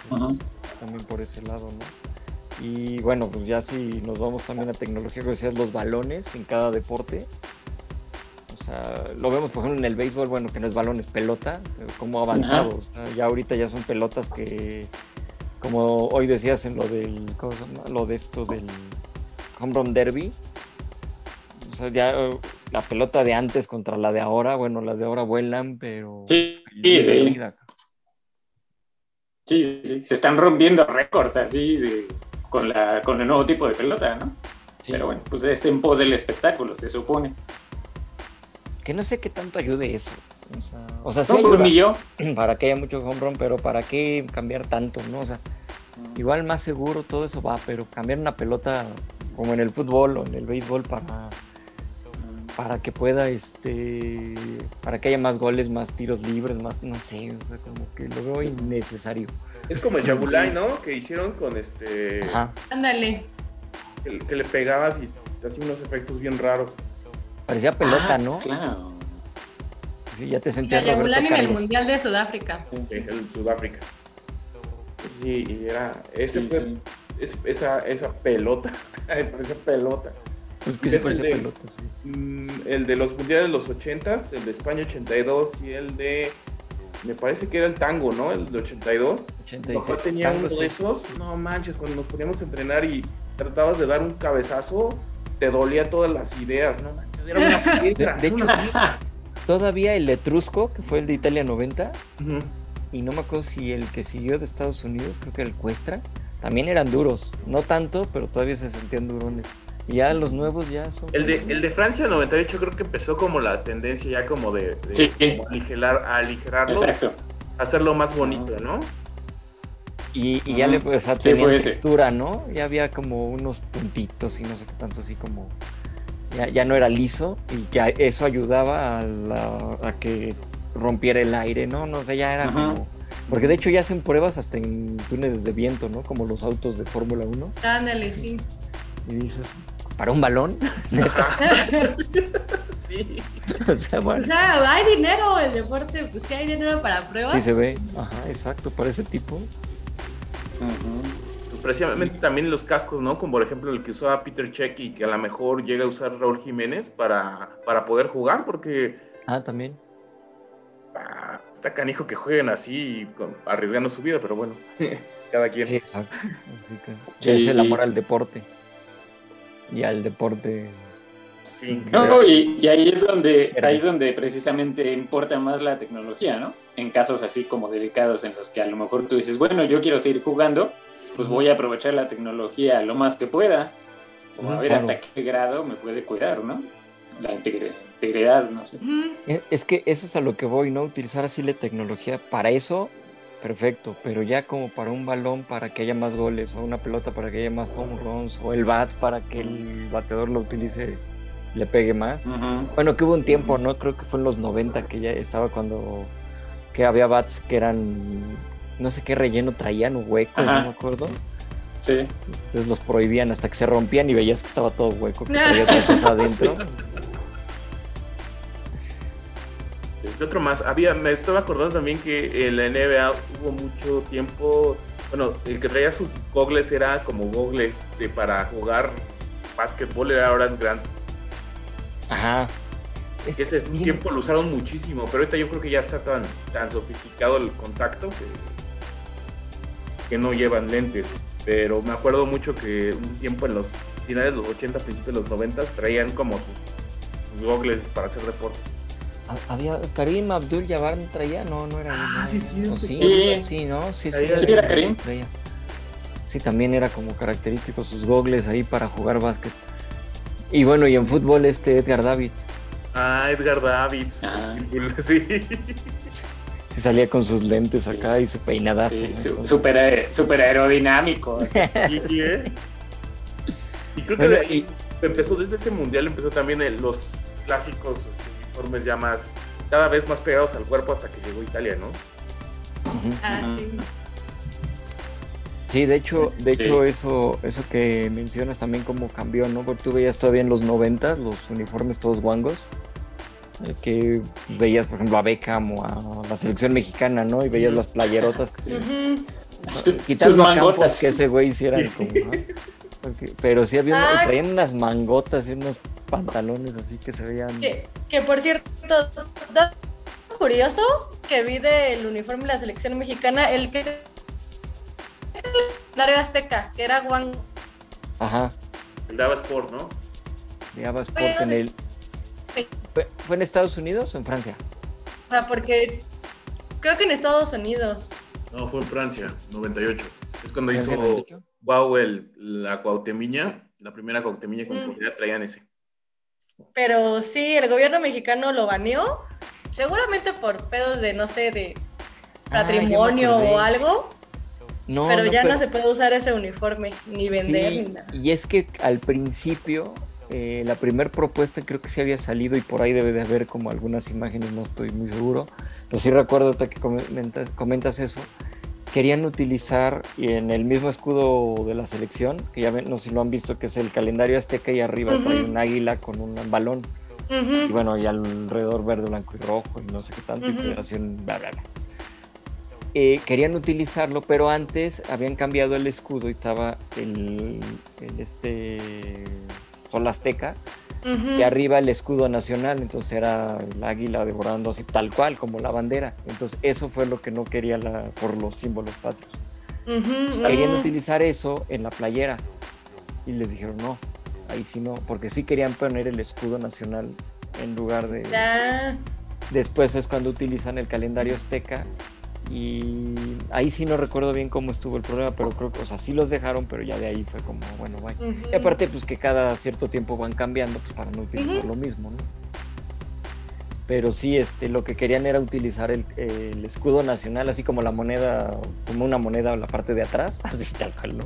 Entonces, también por ese lado, ¿no? Y bueno, pues ya si nos vamos también a tecnología, que decías, los balones en cada deporte. O sea, lo vemos, por ejemplo, en el béisbol, bueno, que no es balón, es pelota, como avanzado. o sea, ya ahorita ya son pelotas que, como hoy decías en lo del, ¿cómo se llama? Lo de esto del home run derby. O sea, ya la pelota de antes contra la de ahora, bueno, las de ahora vuelan, pero... Sí, Sí, sí, sí. mira, Sí, sí, sí. Se están rompiendo récords así de- con, la, con el nuevo tipo de pelota, ¿no? sí. Pero bueno, pues es en pos del espectáculo, se supone. Que no sé qué tanto ayude eso. O sea, o sea sí No, pues ayuda ni yo. para que haya mucho home run, pero ¿para qué cambiar tanto, no? O sea, igual más seguro todo eso va, pero cambiar una pelota como en el fútbol o en el béisbol para, para que pueda, este, para que haya más goles, más tiros libres, más, no sé, o sea, como que lo veo innecesario. Es como el Yabulai, ¿no? Que hicieron con este. Ándale. Que, que le pegabas y hacía unos efectos bien raros. Parecía pelota, Ah, ¿no? Claro. Sí, ya te sentías Roberto Yabulani en el. Mundial de Sudáfrica. Sí, en Sudáfrica. Sí, y era. Ese Sí, fue. sí. es- esa, esa pelota. esa pelota. Pues que Es el parecía de- pelota, sí. Mm, el de los mundiales de los 80s, el de España 82 y el de. Me parece que era el tango, ¿no? El de 82. Mi 86. papá tenía Tango, uno de esos. No manches, cuando nos poníamos a entrenar y tratabas de dar un cabezazo, te dolía todas las ideas, ¿no manches, era una De, piedra. de hecho, todavía el Etrusco, que fue el de Italia 90, Ujú. y no me acuerdo si el que siguió de Estados Unidos, creo que el Cuestra, también eran duros. No tanto, pero todavía se sentían durones. Y ya los nuevos ya son. El de, el de Francia 98 creo que empezó como la tendencia ya como de, de Sí. como aligerar, aligerarlo, Exacto. hacerlo más bonito, ¿no? Y, y ya le o sea, Sí, tenía ese. textura, ¿no? Ya había como unos puntitos y no sé qué tanto, así como. Ya, ya no era liso y ya eso ayudaba a, la- a que rompiera el aire, ¿no? No sé, ya era Ajá. como. Porque de hecho ya hacen pruebas hasta en túneles de viento, ¿no? Como los autos de Fórmula 1. Ándale, sí. Y dices, ¿para un balón? Sí. o sea, O sea, hay dinero el deporte, pues sí hay dinero para pruebas. Sí se ve. Ajá, exacto, para ese tipo. Ujú. Precisamente también los cascos, ¿no? Como por ejemplo el que usaba Peter Check y que a lo mejor llega a usar Raúl Jiménez para, para poder jugar, porque Ah, también. está, está canijo que jueguen así, y con- arriesgando su vida, pero bueno, cada quien. Sí, exacto. Así que Sí. Es el amor al deporte. Y al deporte. Sí, No, y, y ahí es donde ahí es donde precisamente importa más la tecnología, ¿no? En casos así como delicados en los que a lo mejor tú dices, bueno, yo quiero seguir jugando, pues voy a aprovechar la tecnología lo más que pueda, como a ver claro. hasta qué grado me puede cuidar, ¿no? La integri- integridad, no sé. Mm, Es- que eso es a lo que voy, ¿no? Utilizar así la tecnología. Para eso, perfecto. Pero ya como para un balón para que haya más goles, o una pelota para que haya más home runs, o el bat para que el bateador lo utilice, le pegue más. Bueno, que hubo un tiempo, ¿no? Creo que fue en los 90 que ya estaba cuando que había bats que eran no sé qué relleno traían o huecos, Ajá. no me acuerdo. Sí. Entonces los prohibían hasta que se rompían y veías que estaba todo hueco, que traía otra cosa adentro. ¿Qué otro más? Había, me estaba acordando también que en la NBA hubo mucho tiempo, bueno, el que traía sus gogles era como gogles de, para jugar básquetbol, era Orange Grant. Ajá. Que ese Bien. tiempo lo usaron muchísimo, pero ahorita yo creo que ya está tan, tan sofisticado el contacto que, que no llevan lentes. Pero me acuerdo mucho que un tiempo en los finales de los 80, principios de los 90 traían como sus, sus gogles para hacer deporte. Ha- Había Karim Abdul Jabbar no traía, no, no era. Ah, no, sí, cierto. ¿o sí, Sí. sí, ¿no? Sí, sí, Traía- Sí, era Karim. traía. Sí, también era como característico sus gogles ahí para jugar básquet. Y bueno, y en fútbol este Edgar Davids. Ah, Edgar Davids. Ah. Sí. Que salía con sus lentes acá y su peinadazo. Sí, ¿no? super, aer- super aerodinámico. Y, y, eh, y creo que Bueno, de ahí empezó, desde ese mundial empezó también el- los clásicos este, uniformes ya más, cada vez más pegados al cuerpo hasta que llegó Italia, ¿no? ujú. Ah, sí. Sí, de hecho, de Sí. hecho eso, eso que mencionas también como cambió, ¿no? Porque tú veías todavía en los 90 los uniformes todos guangos, eh, que veías, por ejemplo, a Beckham o a la selección mexicana, ¿no? Y veías las playerotas, que sus Campos, mangotas. que ese güey sí como, ¿no? Porque- pero sí había, Ah. traían unas mangotas y unos pantalones así que se veían... Que, que, por cierto, dato curioso que vi del uniforme de la selección mexicana, el que calendario azteca, que era Juan. Ajá, El Dava Sport, ¿no? de Sport Oye, no en el... ¿Fue, fue en Estados Unidos o en Francia? O sea, porque creo que en Estados Unidos. No, fue en Francia, 98. Es cuando ¿Francia hizo 98? Wow el, la Cuauhtemiña, la primera Cuauhtemiña con Mm. Traían ese. Pero sí, el gobierno mexicano lo baneó. Seguramente por pedos de, no sé, de patrimonio o algo. No, pero no, ya pero- no se puede usar ese uniforme, ni vender, Sí, ni nada. y es que al principio eh, la primera propuesta creo que sí había salido y por ahí debe de haber como algunas imágenes, no estoy muy seguro, pero sí recuerdo ahorita que comentas, comentas eso, querían utilizar en el mismo escudo de la selección, que ya ven, no sé si lo han visto, que es el calendario azteca y arriba Ujú. trae un águila con un balón, y Ujú. bueno, y alrededor verde, blanco y rojo, y no sé qué tanto, y Ujú. federación, bla, bla, bla. Eh, querían utilizarlo, pero antes habían cambiado el escudo y estaba el, el este sol azteca Ujú. y arriba el escudo nacional, entonces era el águila devorando así tal cual como la bandera. Entonces eso fue lo que no quería la, por los símbolos patrios. Ujú, Querían ujú. utilizar eso en la playera y les dijeron no, ahí sí no, porque sí querían poner el escudo nacional en lugar de... Ya. Después es cuando utilizan el calendario azteca y ahí sí no recuerdo bien cómo estuvo el problema, pero creo que, o sea, sí los dejaron, pero ya de ahí fue como, bueno. Ujú. Y aparte, pues que cada cierto tiempo van cambiando, pues para no utilizar lo mismo, ¿no? Pero sí, este, lo que querían era utilizar el, el escudo nacional, así como la moneda, como una moneda en la parte de atrás, así tal cual, ¿no?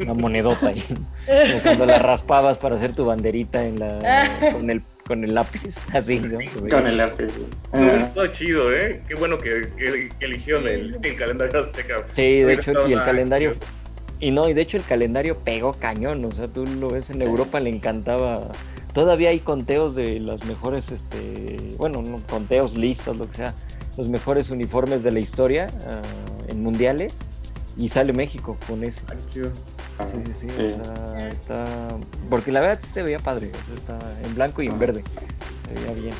Una monedota ahí. Como cuando la raspabas para hacer tu banderita en la, con, el, con el lápiz, así, ¿no? Con el lápiz. Todo, Ah. chido, ¿eh? Qué bueno que, que, que eligieron el, el calendario azteca. Sí, de hecho, y el calendario, y no, y de hecho el calendario pegó cañón, o sea, tú lo ves en Sí. Europa, le encantaba, todavía hay conteos de los mejores, este, bueno, no conteos, listas, lo que sea, los mejores uniformes de la historia ah, en mundiales, y sale México con ese. Ay, chido. Sí, sí, sí, Sí. o sea, está, porque la verdad sí se veía padre, o sea, está en blanco y en verde, se veía bien.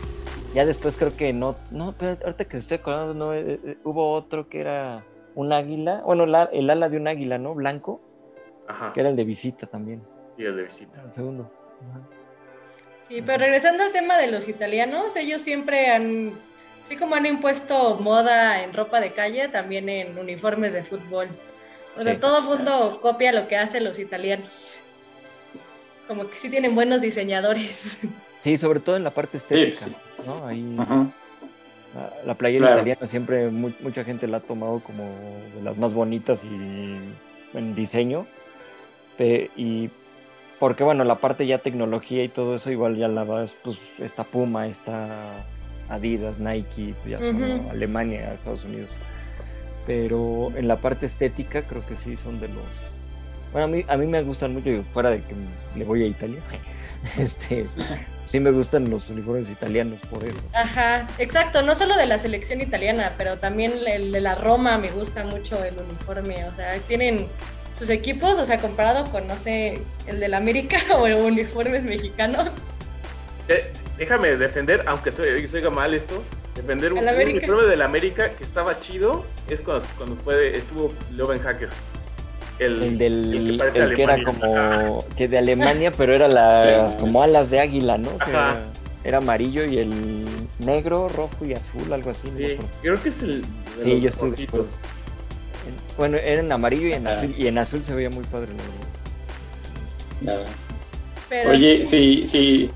Ya después creo que no, no, pero ahorita que estoy acordando, no, eh, eh, hubo otro que era un águila, bueno, la- el ala de un águila, ¿no? Blanco, Ajá. que era el de visita también. Sí, el de visita. El segundo. Ajá. Sí, pero regresando al tema de los italianos, ellos siempre han, así como han impuesto moda en ropa de calle, también en uniformes de fútbol. O sea, Sí. todo el mundo copia lo que hacen los italianos. Como que sí tienen buenos diseñadores. Sí, sobre todo en la parte estética, sí. ¿no? Ahí la, la playera Claro. italiana siempre mu- mucha gente la ha tomado como de las más bonitas y en diseño. Pe- y porque bueno, la parte ya tecnología y todo eso igual ya la vas, pues está Puma, está Adidas, Nike, pues, ya son. Alemania, Estados Unidos. Pero en la parte estética creo que sí son de los... Bueno, a mí, a mí me gustan mucho, fuera de que le voy a Italia, este, sí me gustan los uniformes italianos por eso. Ajá, exacto, no solo de la selección italiana, pero también el de la Roma me gusta mucho el uniforme, o sea, tienen sus equipos, o sea, comparado con, no sé, el del América o el uniformes mexicanos. Eh, déjame defender, aunque soy, soy mal esto, defender un, ¿El un uniforme del América que estaba chido es cuando, cuando fue, estuvo Loven Hacker. El, El del el el que parece que, de era como que de Alemania, pero era las como alas de águila, ¿no? Que Ajá. era, era amarillo y el negro, rojo y azul, algo así. Sí, creo que es el de Sí, los yo estoy Bueno, era en amarillo y en Ajá. azul y en azul se veía muy padre. Nada. Pero Oye, sí, sí.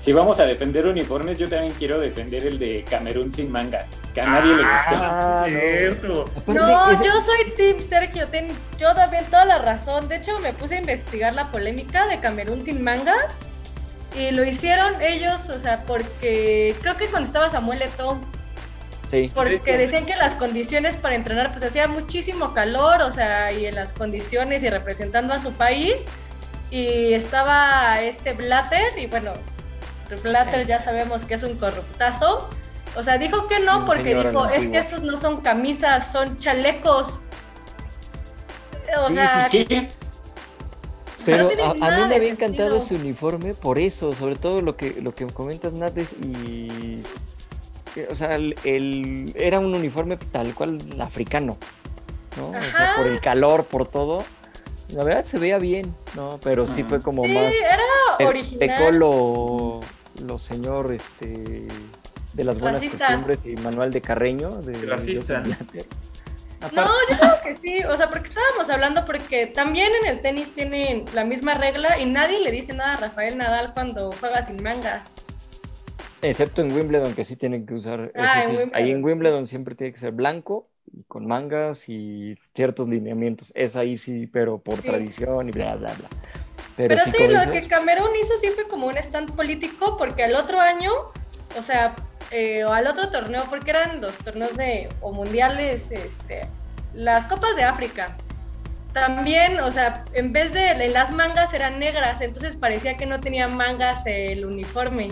Si vamos a defender uniformes, yo también quiero defender el de Camerún sin mangas, que a nadie le gustó. Ah, cierto. No, yo soy Team Sergio, ten- yo también toda la razón. De hecho, me puse a investigar la polémica de Camerún sin mangas y lo hicieron ellos, o sea, porque creo que cuando estaba Samuel Eto'o, Sí. porque decían que las condiciones para entrenar, pues hacía muchísimo calor, o sea, y en las condiciones y representando a su país. Y estaba este Blatter, y bueno, Blatter ya sabemos que es un corruptazo. O sea, dijo que no porque dijo, es que estos no son camisas, son chalecos. O Sí, sea, Sí, sí. Pero no a, mí me había encantado ese uniforme por eso, sobre todo lo que lo que comentas Nates y que, o sea, el, el- era un uniforme tal cual africano, ¿no? O sea, por el calor, por todo. La verdad se veía bien, ¿no? Pero sí Ajá. fue como sí, más era original. pecó lo, lo señor este de las buenas Racista. costumbres y Manuel de Carreño de Racista. No, yo creo que sí, o sea, porque estábamos hablando porque también en el tenis tienen la misma regla y nadie le dice nada a Rafael Nadal cuando juega sin mangas. Excepto en Wimbledon, que sí tienen que usar. Ah, en sí. Ahí en. Wimbledon siempre tiene que ser blanco y con mangas y ciertos lineamientos. Es ahí sí, pero por Sí. tradición y bla, bla, bla. Pero, Pero, sí, lo que Camerún hizo sí fue como un stand político porque al otro año, o sea, eh, o al otro torneo, porque eran los torneos de, o mundiales, este, las copas de África. También, o sea, en vez de las mangas eran negras, entonces parecía que no tenía mangas el uniforme.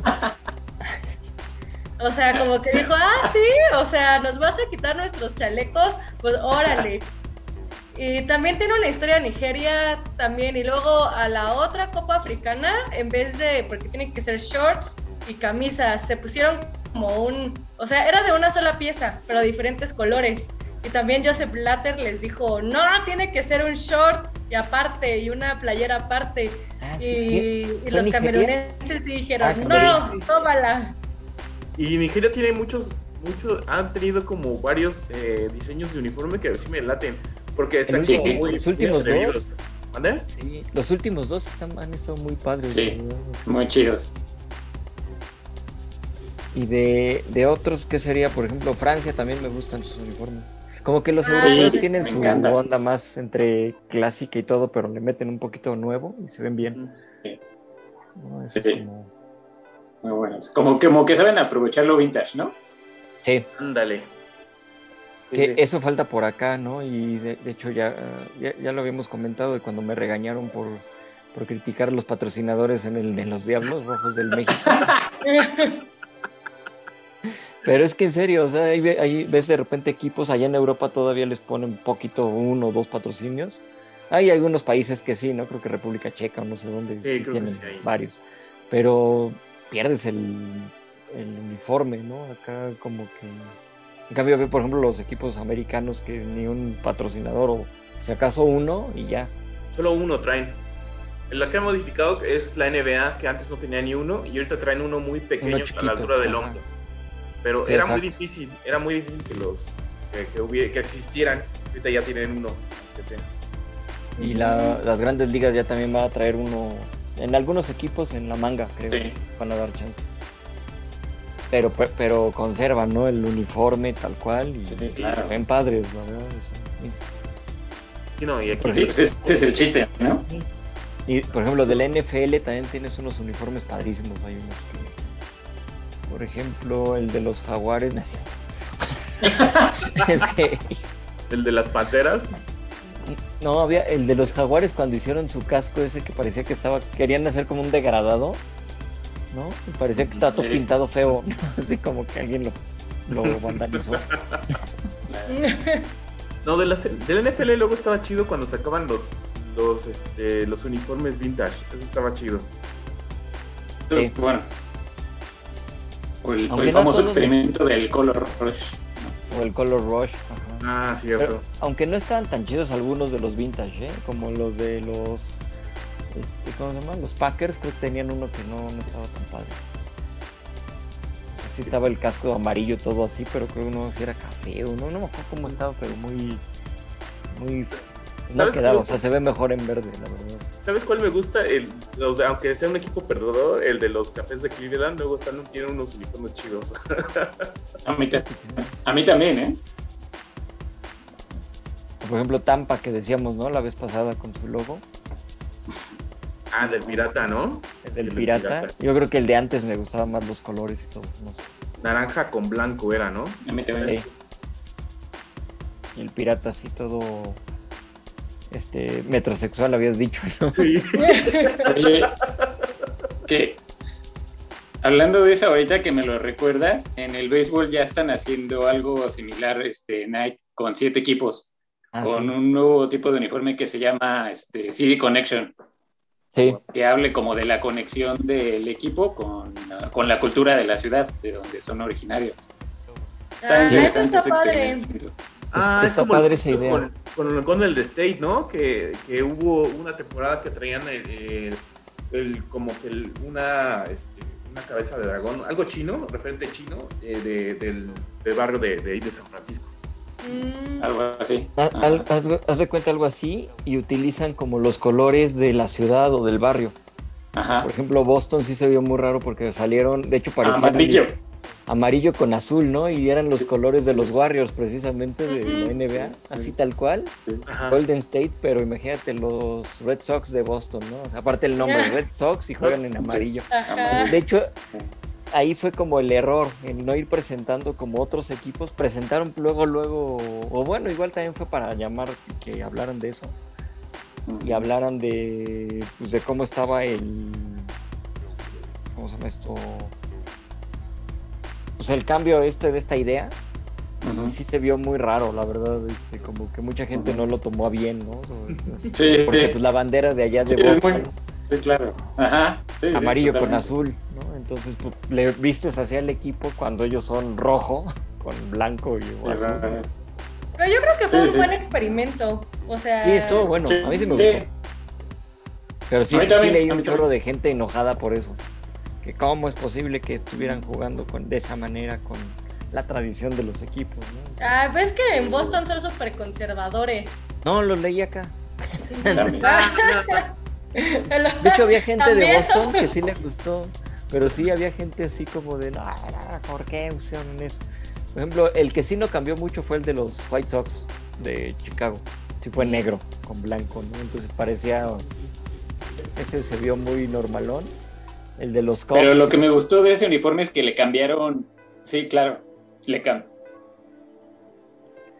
O sea, como que dijo, ah, sí, o sea, nos vas a quitar nuestros chalecos, pues órale. Y también tiene una historia Nigeria también. Y luego a la otra Copa Africana, en vez de, porque tienen que ser shorts y camisas, se pusieron como un, o sea, era de una sola pieza, pero diferentes colores. Y también Joseph Blatter les dijo, no, tiene que ser un short y aparte, y una playera aparte. ah, sí, Y, y ¿Fue los Nigeria? camerunenses sí dijeron, Ah, no, tómala. Y Nigeria tiene muchos, muchos, han tenido como varios eh, diseños de uniforme que sí me laten. Porque están último- como muy, los últimos dos. Sí, los últimos dos están, han estado muy padres. Sí. Muy chidos. Y de, de otros, ¿qué sería? Por ejemplo, Francia también me gustan sus uniformes. Como que los Ah, europeos sí, tienen su encanta. onda más entre clásica y todo, pero le meten un poquito nuevo y se ven bien. Sí. Sí, es sí. como- Muy buenos. Como, como que saben aprovechar lo vintage, ¿no? Sí, Ándale. Que sí. eso falta por acá, ¿no? Y de, de hecho ya, ya, ya lo habíamos comentado de cuando me regañaron por, por criticar a los patrocinadores en, el, en los Diablos Rojos del México. Pero es que en serio, o sea, ahí, ve- ahí ves de repente equipos, allá en Europa todavía les ponen poquito, uno o dos patrocinios. Hay algunos países que sí, ¿no? Creo que República Checa o no sé dónde Sí, creo que tienen sí hay. varios. Pero pierdes el, el uniforme, ¿no? Acá como que... En cambio, ve por ejemplo los equipos americanos que ni un patrocinador o si acaso uno y ya. Solo uno traen. La que han modificado es la NBA, que antes no tenía ni uno, y ahorita traen uno muy pequeño a chiquito, la altura del hombro. Pero Sí, era muy difícil, era muy difícil que los que, que hubiera- que existieran. Ahorita ya tienen uno. que sea. Y la- las grandes ligas ya también va a traer uno, en algunos equipos en la manga, creo, Sí. van a dar chance. Pero, pe- pero conservan, ¿no? El uniforme tal cual y, Sí, claro. ven padres, la verdad. o sea, Y no, y aquí Por Sí, pues ese es el chiste, ¿no? y, por ejemplo, del NFL también tienes unos uniformes padrísimos. Hay unos que- por ejemplo, el de los jaguares. no es cierto. es que el de las panteras. No, había el de los jaguares cuando hicieron su casco ese que parecía que estaba, querían hacer como un degradado, ¿no? Y parecía que estaba todo Sí. pintado feo, así como que alguien lo, lo vandalizó. No, de las, del NFL luego estaba chido cuando sacaban los, los, este, los uniformes vintage. Eso estaba chido. Sí. Bueno. O el, o famoso experimento del color rush. O el Color Rush. ajá. Ah, cierto. Pero, aunque no estaban tan chidos algunos de los vintage, ¿eh? Como los de los, este, ¿cómo se llaman? Los Packers, creo que tenían uno que no, no estaba tan padre. O sea, sí estaba el casco amarillo todo así, pero creo que uno sí era café o no, no me acuerdo cómo estaba, pero muy, muy No ¿Sabes queda, cuál- o sea, se ve mejor en verde, la verdad. ¿Sabes cuál me gusta? El, los de- aunque sea un equipo perdedor, el de los cafés de Cleveland, luego están, tienen unos uniformes chidos. A mí, a mí también, ¿eh? Por ejemplo, Tampa, que decíamos, ¿no? La vez pasada con su logo, ah, del pirata, ¿no? el del El del pirata. pirata. Yo creo que el de antes me gustaban más los colores y todo. no sé. Naranja con blanco era, ¿no? A mí también. Sí. Y el pirata así todo este metrosexual habías dicho, ¿no? Sí. Oye, que hablando de eso ahorita que me lo recuerdas, en el béisbol ya están haciendo algo similar, este, Nike, con siete equipos, Ah, con sí. un nuevo tipo de uniforme que se llama este, City Connection, Sí, que hable como de la conexión del equipo con, con la cultura de la ciudad, de donde son originarios. Está Ah, interesante eso está ese padre. experimento. Ah, Está como padre el- esa idea. Con, con, con el de State, ¿no? Que, que hubo una temporada que traían el, el- el- como que el- una, este, una cabeza de dragón, algo chino, referente chino, eh, de- del, del barrio de, de ahí de San Francisco. Mm, Algo así. Ha- Ajá. al- haz, haz de cuenta algo así y utilizan como los colores de la ciudad o del barrio. Ajá. Por ejemplo, Boston sí se vio muy raro porque salieron, de hecho parecían Amarillo. amarillo con azul, ¿no? Y eran los Sí. colores de los Warriors precisamente de la. NBA, Sí. así tal cual. Sí. Golden State, pero imagínate los Red Sox de Boston, ¿no? Aparte el nombre, Ah. Red Sox y juegan en amarillo. Ajá. De hecho, ahí fue como el error, en no ir presentando como otros equipos. Presentaron luego, luego, o bueno, igual también fue para llamar que hablaran de eso y hablaran de, pues, de cómo estaba el, ¿cómo se llama esto? Pues el cambio este de esta idea. Ujú. Y sí se vio muy raro, la verdad, este, como que mucha gente no lo tomó a bien, ¿no? Así, Sí, Porque sí. pues la bandera de allá de Sí, es Boston, Sí, claro. Ajá. Sí, sí, amarillo con totalmente. azul, ¿no? Entonces pues, le vistes hacia el equipo cuando ellos son rojo con blanco y azul. Ajá. Pero yo creo que fue Sí, un sí. buen experimento. O sea, Sí, estuvo bueno, Sí, a mí sí me sí. gustó. Pero sí, sí también, leí un chorro de gente enojada por eso. Que cómo es posible que estuvieran jugando con, de esa manera con la tradición de los equipos, ¿no? Ah, ves que en Boston son súper conservadores. No, lo leí acá. De hecho, había gente de. Boston que sí le gustó, pero sí había gente así como de, no, ¿por qué usaron eso? Por ejemplo, el que sí no cambió mucho fue el de los White Sox de Chicago. Sí fue negro con blanco, ¿no? Entonces parecía, ese se vio muy normalón. El de los Cubs. Pero lo que me gustó de ese uniforme es que le cambiaron, sí, claro, le, cam-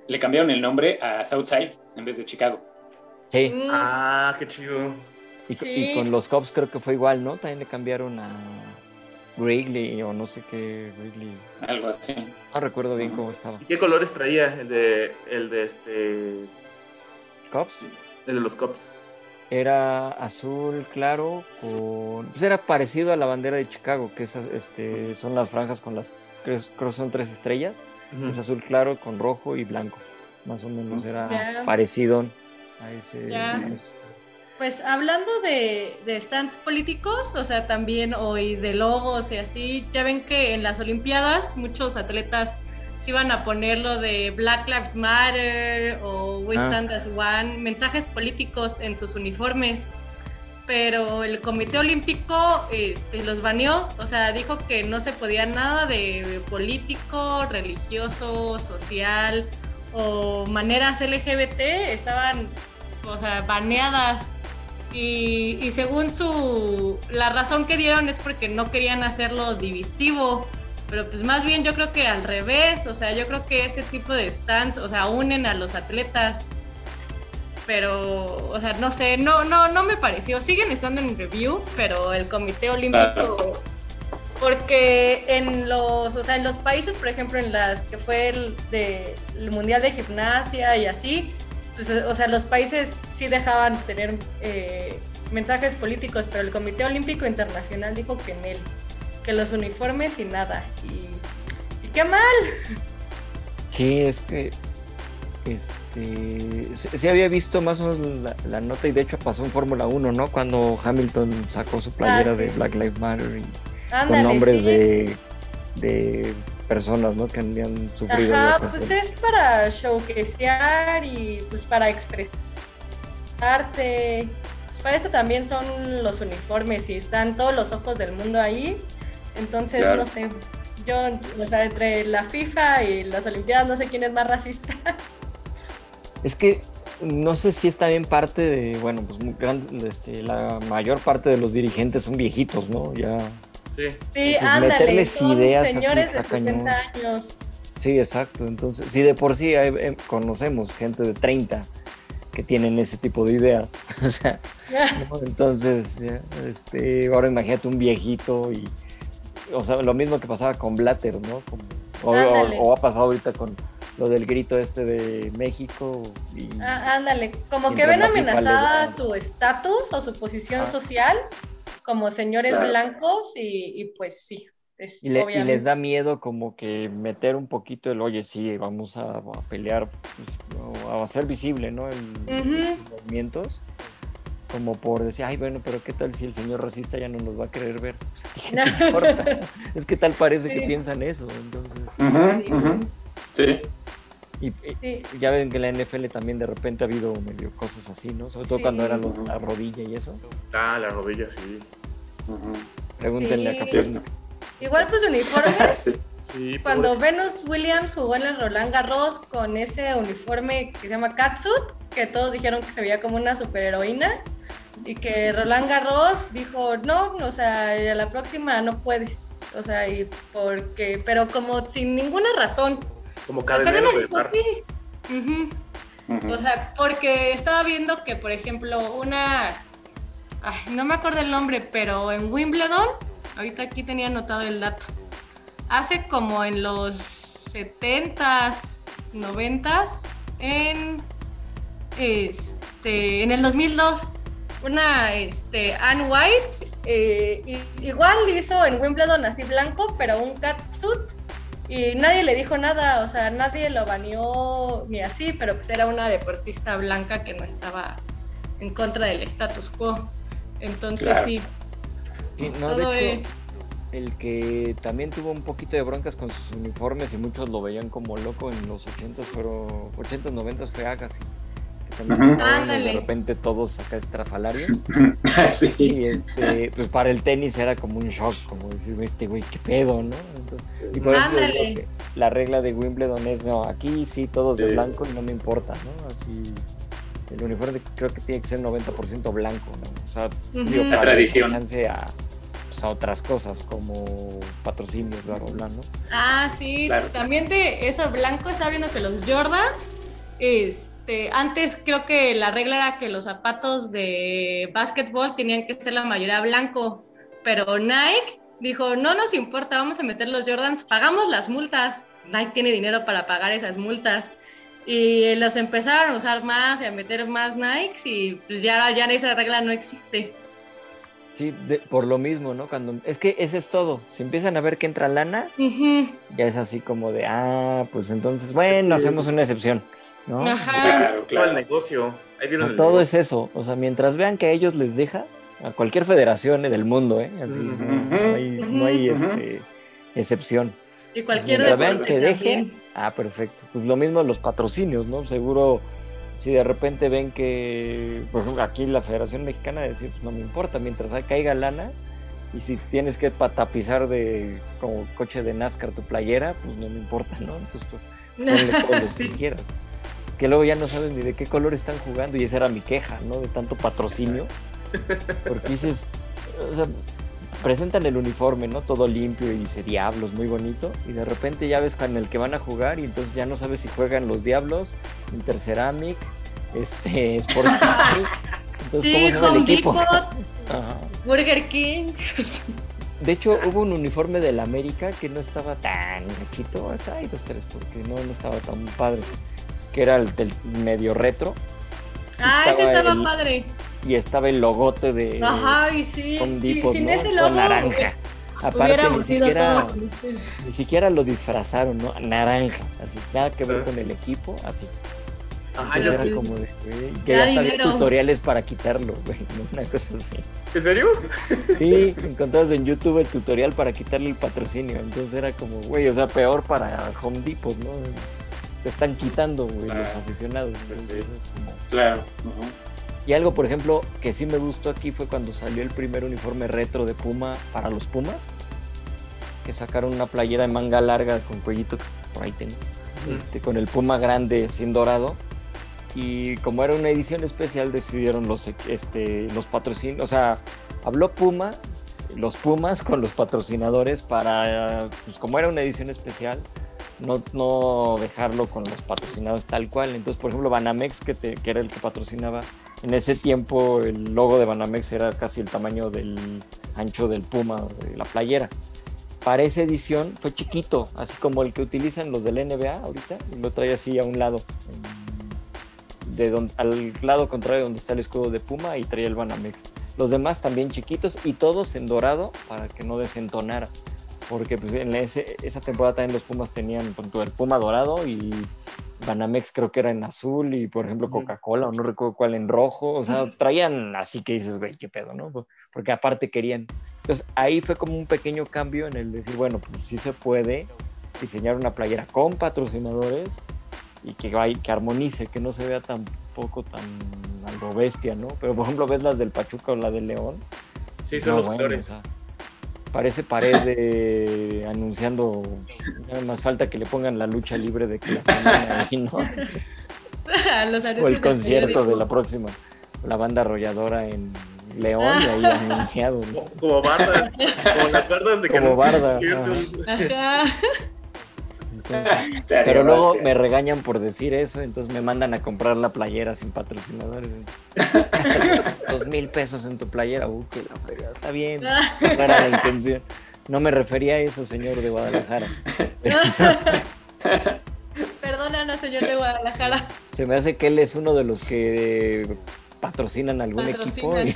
le cambiaron el nombre a Southside en vez de Chicago. Sí, Mm, Ah, qué chido. Y, co- sí. y con los Cubs creo que fue igual, ¿no? También le cambiaron a Wrigley o no sé qué, Wrigley. Algo así. No recuerdo bien cómo estaba. ¿Y qué colores traía el de, el de este, Cubs. el de los Cubs? Era azul claro con... Pues era parecido a la bandera de Chicago, que esas, este, son las franjas con las... Creo, creo son tres estrellas. Es azul claro con rojo y blanco. Más o menos era parecido a ese... A. Pues hablando de, de stands políticos, o sea, también hoy de logos y así, ya ven que en las Olimpiadas muchos atletas se iban a poner lo de Black Lives Matter o We Ah. Stand as One, mensajes políticos en sus uniformes, pero el Comité Olímpico este, los baneó, o sea, dijo que no se podía nada de político, religioso, social o maneras LGBT, estaban, o sea, baneadas. Y, y según su la razón que dieron es porque no querían hacerlo divisivo pero pues más bien yo creo que al revés o sea yo creo que ese tipo de stands o sea unen a los atletas pero o sea no sé no no no me pareció. Siguen estando en review pero el comité olímpico porque en los o sea en los países por ejemplo en las que fue el, de, el mundial de gimnasia y así pues, o sea, los países sí dejaban tener eh, mensajes políticos, pero el Comité Olímpico Internacional dijo que en él, que los uniformes y nada. Y, y qué mal. Sí, es que... Este, sí, sí había visto más o menos la, la nota y de hecho pasó en Fórmula 1, ¿no? Cuando Hamilton sacó su playera Ah, sí. de Black Lives Matter y con nombres sí. de, de personas, ¿no? Que habían sufrido. Ajá, pues es para showcasear y pues para expresar arte. Pues para eso también son los uniformes y están todos los ojos del mundo ahí. Entonces, Claro. no sé, yo, o sea, entre la FIFA y las Olimpiadas, no sé quién es más racista. Es que no sé si está bien parte de, bueno, pues muy gran- este, la mayor parte de los dirigentes son viejitos, ¿no? Ya, Sí. Ándale, son ideas señores de está 60 cañón. años. sí, exacto. Entonces, si de por sí hay- eh, conocemos gente de 30 que tienen ese tipo de ideas, o sea, ¿no? entonces, este, ahora imagínate un viejito y, o sea, lo mismo que pasaba con Blatter, ¿no? Como- o, o- Ándale. o ha pasado ahorita con lo del grito este de México y Ah, ándale, como que ven amenazada da- su estatus o su posición Ah. social como señores Claro. blancos y, y pues sí, es Y, le- y obviamente. les da miedo como que meter un poquito el, oye, sí, vamos a, a pelear, pues, o a hacer visible, ¿no? El- los movimientos, como por decir, ay, bueno, pero ¿qué tal si el señor racista ya no nos va a querer ver? ¿Qué te importa? es que tal parece que piensan eso, entonces... Sí, Y, y- Sí, ya ven que en la NFL también de repente ha habido medio cosas así, ¿no? Sobre todo Sí. cuando era lo- la rodilla y eso. Ah, la rodilla, sí. Pregúntenle Sí. a. Kaepernick. igual pues uniformes. Sí. Sí, Cuando pobre. Venus Williams jugó en el Roland Garros con ese uniforme que se llama catsuit, que todos dijeron que se veía como una superheroína, y que Roland Garros dijo, no, o sea, a la próxima no puedes, o sea, y porque, pero como sin ninguna razón. como O sea, dijo, sí. O sea, porque estaba viendo que, por ejemplo, una. No me acuerdo el nombre, pero en Wimbledon, ahorita aquí tenía anotado el dato. Hace como en los 70s, 90s, en. Este. En el 2002, una. Este. Anne White, eh, igual hizo en Wimbledon así blanco, pero un catsuit. Y nadie le dijo nada, o sea, nadie lo baneó ni así, pero pues era una deportista blanca que no estaba en contra del status quo. Entonces Claro. sí, Sí, no, todo de hecho, es... el que también tuvo un poquito de broncas con sus uniformes y muchos lo veían como loco en los 80s, pero 80s, 90s fue Agassi. De repente todos acá estrafalarios. Sí. Y este, pues para el tenis era como un shock, como decir, este güey, qué pedo, ¿no? Entonces, y por eso la regla de Wimbledon es, no, aquí sí todos de Sí. blanco y no me importa, ¿no? Así, el uniforme creo que tiene que ser 90% blanco, ¿no? O sea, Ujú. digo, La para tradición. a, pues, a otras cosas como patrocinios, bla, bla, bla, ¿no? Ah, sí, Claro. también de eso blanco estaba viendo que los Jordans, este, antes creo que la regla era que los zapatos de básquetbol tenían que ser la mayoría blancos, pero Nike dijo, no nos importa, vamos a meter los Jordans, pagamos las multas. Nike tiene dinero para pagar esas multas. Y los empezaron a usar más y a meter más Nikes y pues ya, ya esa regla no existe. Sí, de- por lo mismo, ¿no? Cuando, es que ese es todo. Si empiezan a ver que entra lana, ya es así como de, ah, pues entonces, bueno, Es que- hacemos una excepción, ¿no? Ajá. Claro, Todo el claro. negocio. Ahí vieron No, el todo es eso. O sea, mientras vean que a ellos les deja, a cualquier federación eh, del mundo, ¿eh? Así, no, no hay, no hay, este, excepción. Y cualquier Mientras vean deporte que deje, también. Ah, perfecto. Pues lo mismo los patrocinios, ¿no? Seguro, si de repente ven que, por ejemplo, aquí la Federación Mexicana decir, pues no me importa, mientras caiga lana, y si tienes que tapizar de como coche de NASCAR tu playera, pues no me importa, ¿no? Pues tú ponle los que quieras. Que luego ya no sabes ni de qué color están jugando, y esa era mi queja, ¿no? De tanto patrocinio. Porque dices, o sea, presentan el uniforme, ¿no? Todo limpio y dice Diablos, muy bonito. Y de repente ya ves con el que van a jugar y entonces ya no sabes si juegan los Diablos, Interceramic, este, Sport. Entonces, Sí, ¿cómo se llama el Home equipo? Depot. Burger King. De hecho, hubo un uniforme del América que no estaba tan gachito, hasta ahí dos, tres, porque no, no estaba tan padre. Que era el del medio retro Ah, ese Estaba estaba el- padre. Y estaba el logote de Ajá, y sí. Home sí, Depot, sin ¿no? ese logo. naranja. Aparte, ni siquiera, ni siquiera lo disfrazaron, ¿no? Naranja, así, nada que ver Ah. con el equipo, así. Ajá, era como de, güey, que Ya ya había tutoriales para quitarlo, güey, ¿no? una cosa así. ¿En serio? Sí, encontrabas en YouTube el tutorial para quitarle el patrocinio, entonces era como, güey, o sea, peor para Home Depot, ¿no? Te están quitando, güey, los aficionados. pues entonces sí. es como- Claro. ujú. Y algo, por ejemplo, que sí me gustó aquí fue cuando salió el primer uniforme retro de Puma para los Pumas. Que sacaron una playera de manga larga con cuellito, por ahí tengo, este, con el Puma grande sin dorado. Y como era una edición especial, decidieron los, este, los patrocinios. O sea, habló Puma, los Pumas con los patrocinadores para, pues como era una edición especial, no, no dejarlo con los patrocinados tal cual. Entonces, por ejemplo, Banamex, que, te, que era el que patrocinaba, en ese tiempo el logo de Banamex era casi el tamaño del ancho del Puma, de la playera. Para esa edición fue chiquito, así como el que utilizan los del NBA ahorita, y lo trae así a un lado, al lado contrario donde está el escudo de Puma y traía el Banamex. Los demás también chiquitos y todos en dorado para que no desentonara. Porque pues, en ese, esa temporada también los Pumas tenían el Puma dorado y Banamex creo que era en azul y por ejemplo Coca-Cola o no recuerdo cuál en rojo, o sea, traían así que dices, güey, qué pedo, ¿no? Porque aparte querían. Entonces ahí fue como un pequeño cambio en el decir, bueno, pues sí se puede diseñar una playera con patrocinadores y que, que armonice, que no se vea tampoco tan algo bestia, ¿no? Pero por ejemplo ves las del Pachuca o la del León. Sí, son los peores parece pared de anunciando nada más falta que le pongan la lucha libre de que la semana ahí, ¿no? o el concierto de la próxima la banda arrolladora en León y ahí anunciado ¿no? como, bardas como las bardas de como pero luego me regañan por decir eso, entonces me mandan a comprar la playera sin patrocinadores. Dos mil pesos en tu playera, uh, que la está bien, no era la intención. No me refería a eso, señor de Guadalajara. Perdónanos, señor de Guadalajara. Se me hace que él es uno de los que patrocinan algún equipo y,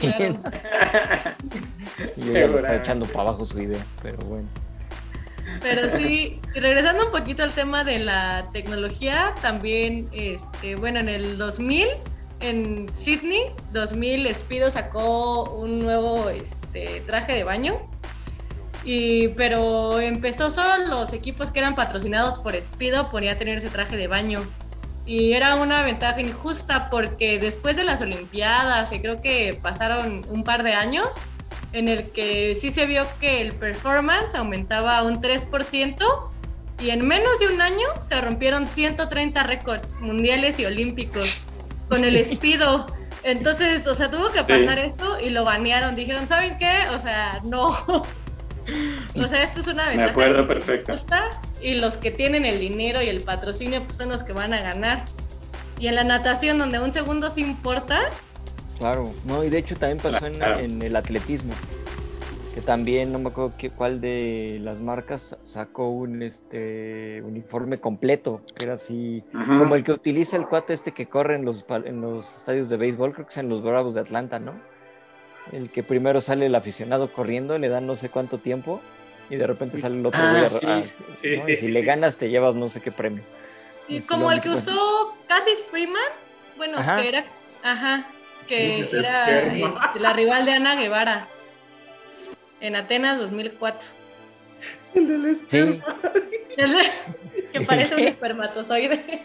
y está echando para abajo su idea, pero bueno. Pero sí, regresando un poquito al tema de la tecnología, también, este, bueno, en el 2000, en Sydney, 2000, Speedo sacó un nuevo este, traje de baño. Y, pero empezó solo los equipos que eran patrocinados por Speedo podía tener ese traje de baño. Y era una ventaja injusta porque después de las Olimpiadas, y creo que pasaron un par de años, en el que sí se vio que el performance aumentaba un 3% y en menos de un año se rompieron 130 récords mundiales y olímpicos con el Speedo. Entonces, o sea, tuvo que pasar eso y lo banearon. Dijeron, ¿saben qué? O sea, no. o sea, esto es una ventaja. Me acuerdo perfecto. Y los que tienen el dinero y el patrocinio pues son los que van a ganar. Y en la natación, donde un segundo sí importa, Claro, no, y de hecho también pasó en, el atletismo, que también no me acuerdo qué, cuál de las marcas sacó un este uniforme completo, que era así, como el que utiliza el cuate este que corre en los, en los estadios de béisbol, creo que es en los Bravos de Atlanta, ¿no? El que primero sale el aficionado corriendo, le dan no sé cuánto tiempo y de repente sale el otro ah, y si le ganas te llevas no sé qué premio. Y como el que usó Kathy Freeman, bueno, que era, ajá, que era este, la rival de Ana Guevara en Atenas 2004. El del esperma. que parece un espermatozoide.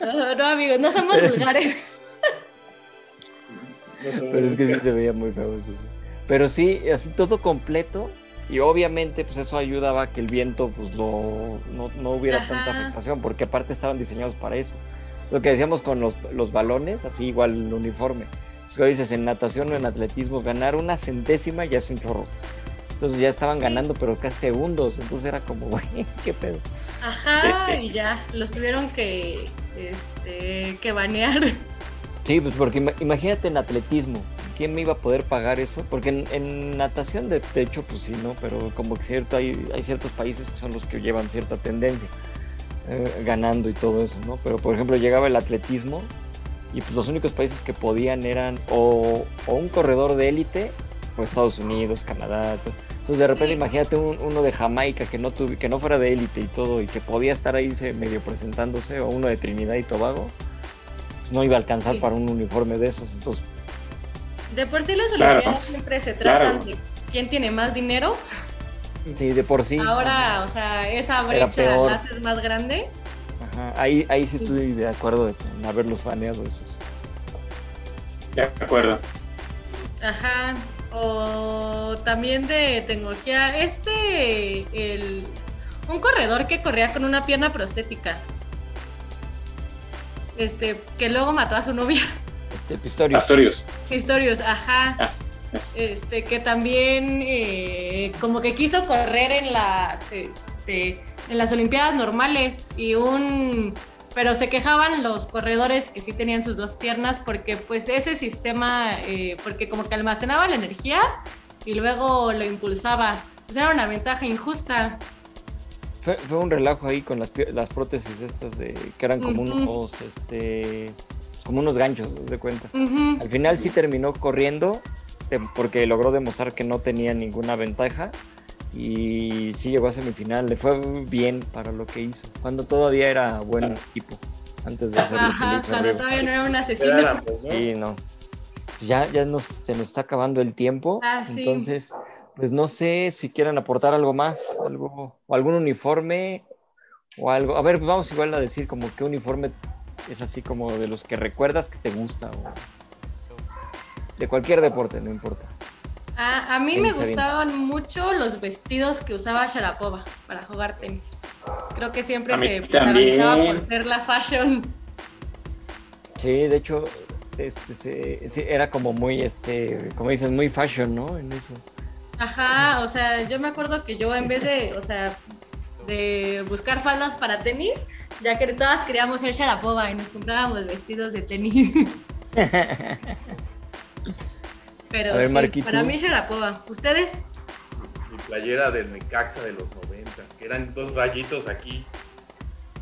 No, no, amigos, no somos vulgares. Pero es que sí se veía muy feo Pero sí, así todo completo. Y obviamente, pues eso ayudaba a que el viento pues no, no hubiera tanta afectación, porque aparte estaban diseñados para eso lo que decíamos con los, los balones, así igual el uniforme. Si dices en natación o en atletismo, ganar una centésima ya es un chorro. Entonces ya estaban ganando, pero casi segundos. Entonces era como, güey, qué pedo. Ajá, y ya, los tuvieron que, este, que banear. Sí, pues porque imagínate en atletismo, ¿quién me iba a poder pagar eso? Porque en, natación, de, hecho, pues sí, ¿no? Pero como que cierto, hay, hay ciertos países que son los que llevan cierta tendencia. Eh, ganando y todo eso, ¿no? Pero por ejemplo llegaba el atletismo y pues los únicos países que podían eran o, un corredor de élite o Estados Unidos, Canadá. Entonces de repente imagínate uno de Jamaica que no tuve, que no fuera de élite y todo y que podía estar ahí medio presentándose o uno de Trinidad y Tobago, pues, no iba a alcanzar para un uniforme de esos. Entonces de por sí las Olimpiadas siempre se tratan de quién tiene más dinero Sí, de por sí. Ahora, o sea, esa brecha la haces más grande. Ajá, ahí, ahí sí estoy de acuerdo en haberlos baneado esos. De acuerdo. Ajá. O también de tecnología. Este, el. Un corredor que corría con una pierna prostética. Este, que luego mató a su novia. Este, Pistorius. Astorius. Historios, ajá. Ah, Este, que también eh, como que quiso correr en las, este, en las Olimpiadas normales y un, pero se quejaban los corredores que sí tenían sus dos piernas porque pues ese sistema, eh, porque como que almacenaba la energía y luego lo impulsaba. Pues era una ventaja injusta. Fue, fue un relajo ahí con las, las prótesis estas de que eran como unos, este, como unos ganchos, de cuenta. Al final sí terminó corriendo porque logró demostrar que no tenía ninguna ventaja y sí llegó a semifinal. Le fue bien para lo que hizo, cuando todavía era buen Claro. equipo, antes de hacer Ajá, cuando todavía no era un asesino. pues, ¿no? Sí, no. Ya, ya nos, se nos está acabando el tiempo. Ah, sí. Entonces, pues no sé si quieran aportar algo más, algo, o algún uniforme o algo. A ver, vamos igual a decir como qué uniforme es así como de los que recuerdas que te gusta o de cualquier deporte, no importa. Ah, a mí me bien. gustaban mucho los vestidos que usaba Sharapova para jugar tenis. Creo que siempre se protagonizaba por ser la fashion. Sí, de hecho, este, se- sí, era como muy, este, como dices, muy fashion, ¿no? En eso. Ajá, o sea, yo me acuerdo que yo en vez de, o sea, de buscar faldas para tenis, ya que todas queríamos ser Sharapova y nos comprábamos vestidos de tenis. Pero ver, sí, Marquito. para mí Sharapova. ¿Ustedes? Mi playera del Necaxa de los noventas, que eran dos rayitos aquí.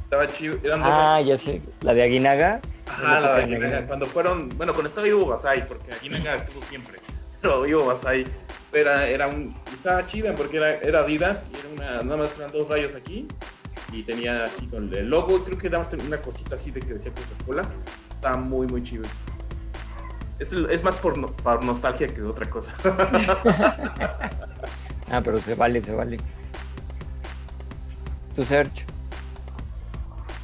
Estaba chido. Eran dos Ah, ya sé, la de Aguinaga. Ajá, la de Aguinaga. Aguinaga. Cuando fueron, bueno, cuando estaba Ivo Basay, porque Aguinaga estuvo siempre. Pero Ivo Basay era, era un, estaba chida porque era, era Adidas y era una, nada más eran dos rayos aquí. Y tenía aquí con el logo, creo que nada más tenía una cosita así de que decía Coca-Cola. Estaba muy, muy chido eso. Es, es más por, no- por nostalgia que otra cosa. Ah, pero se vale, se vale. Tu search.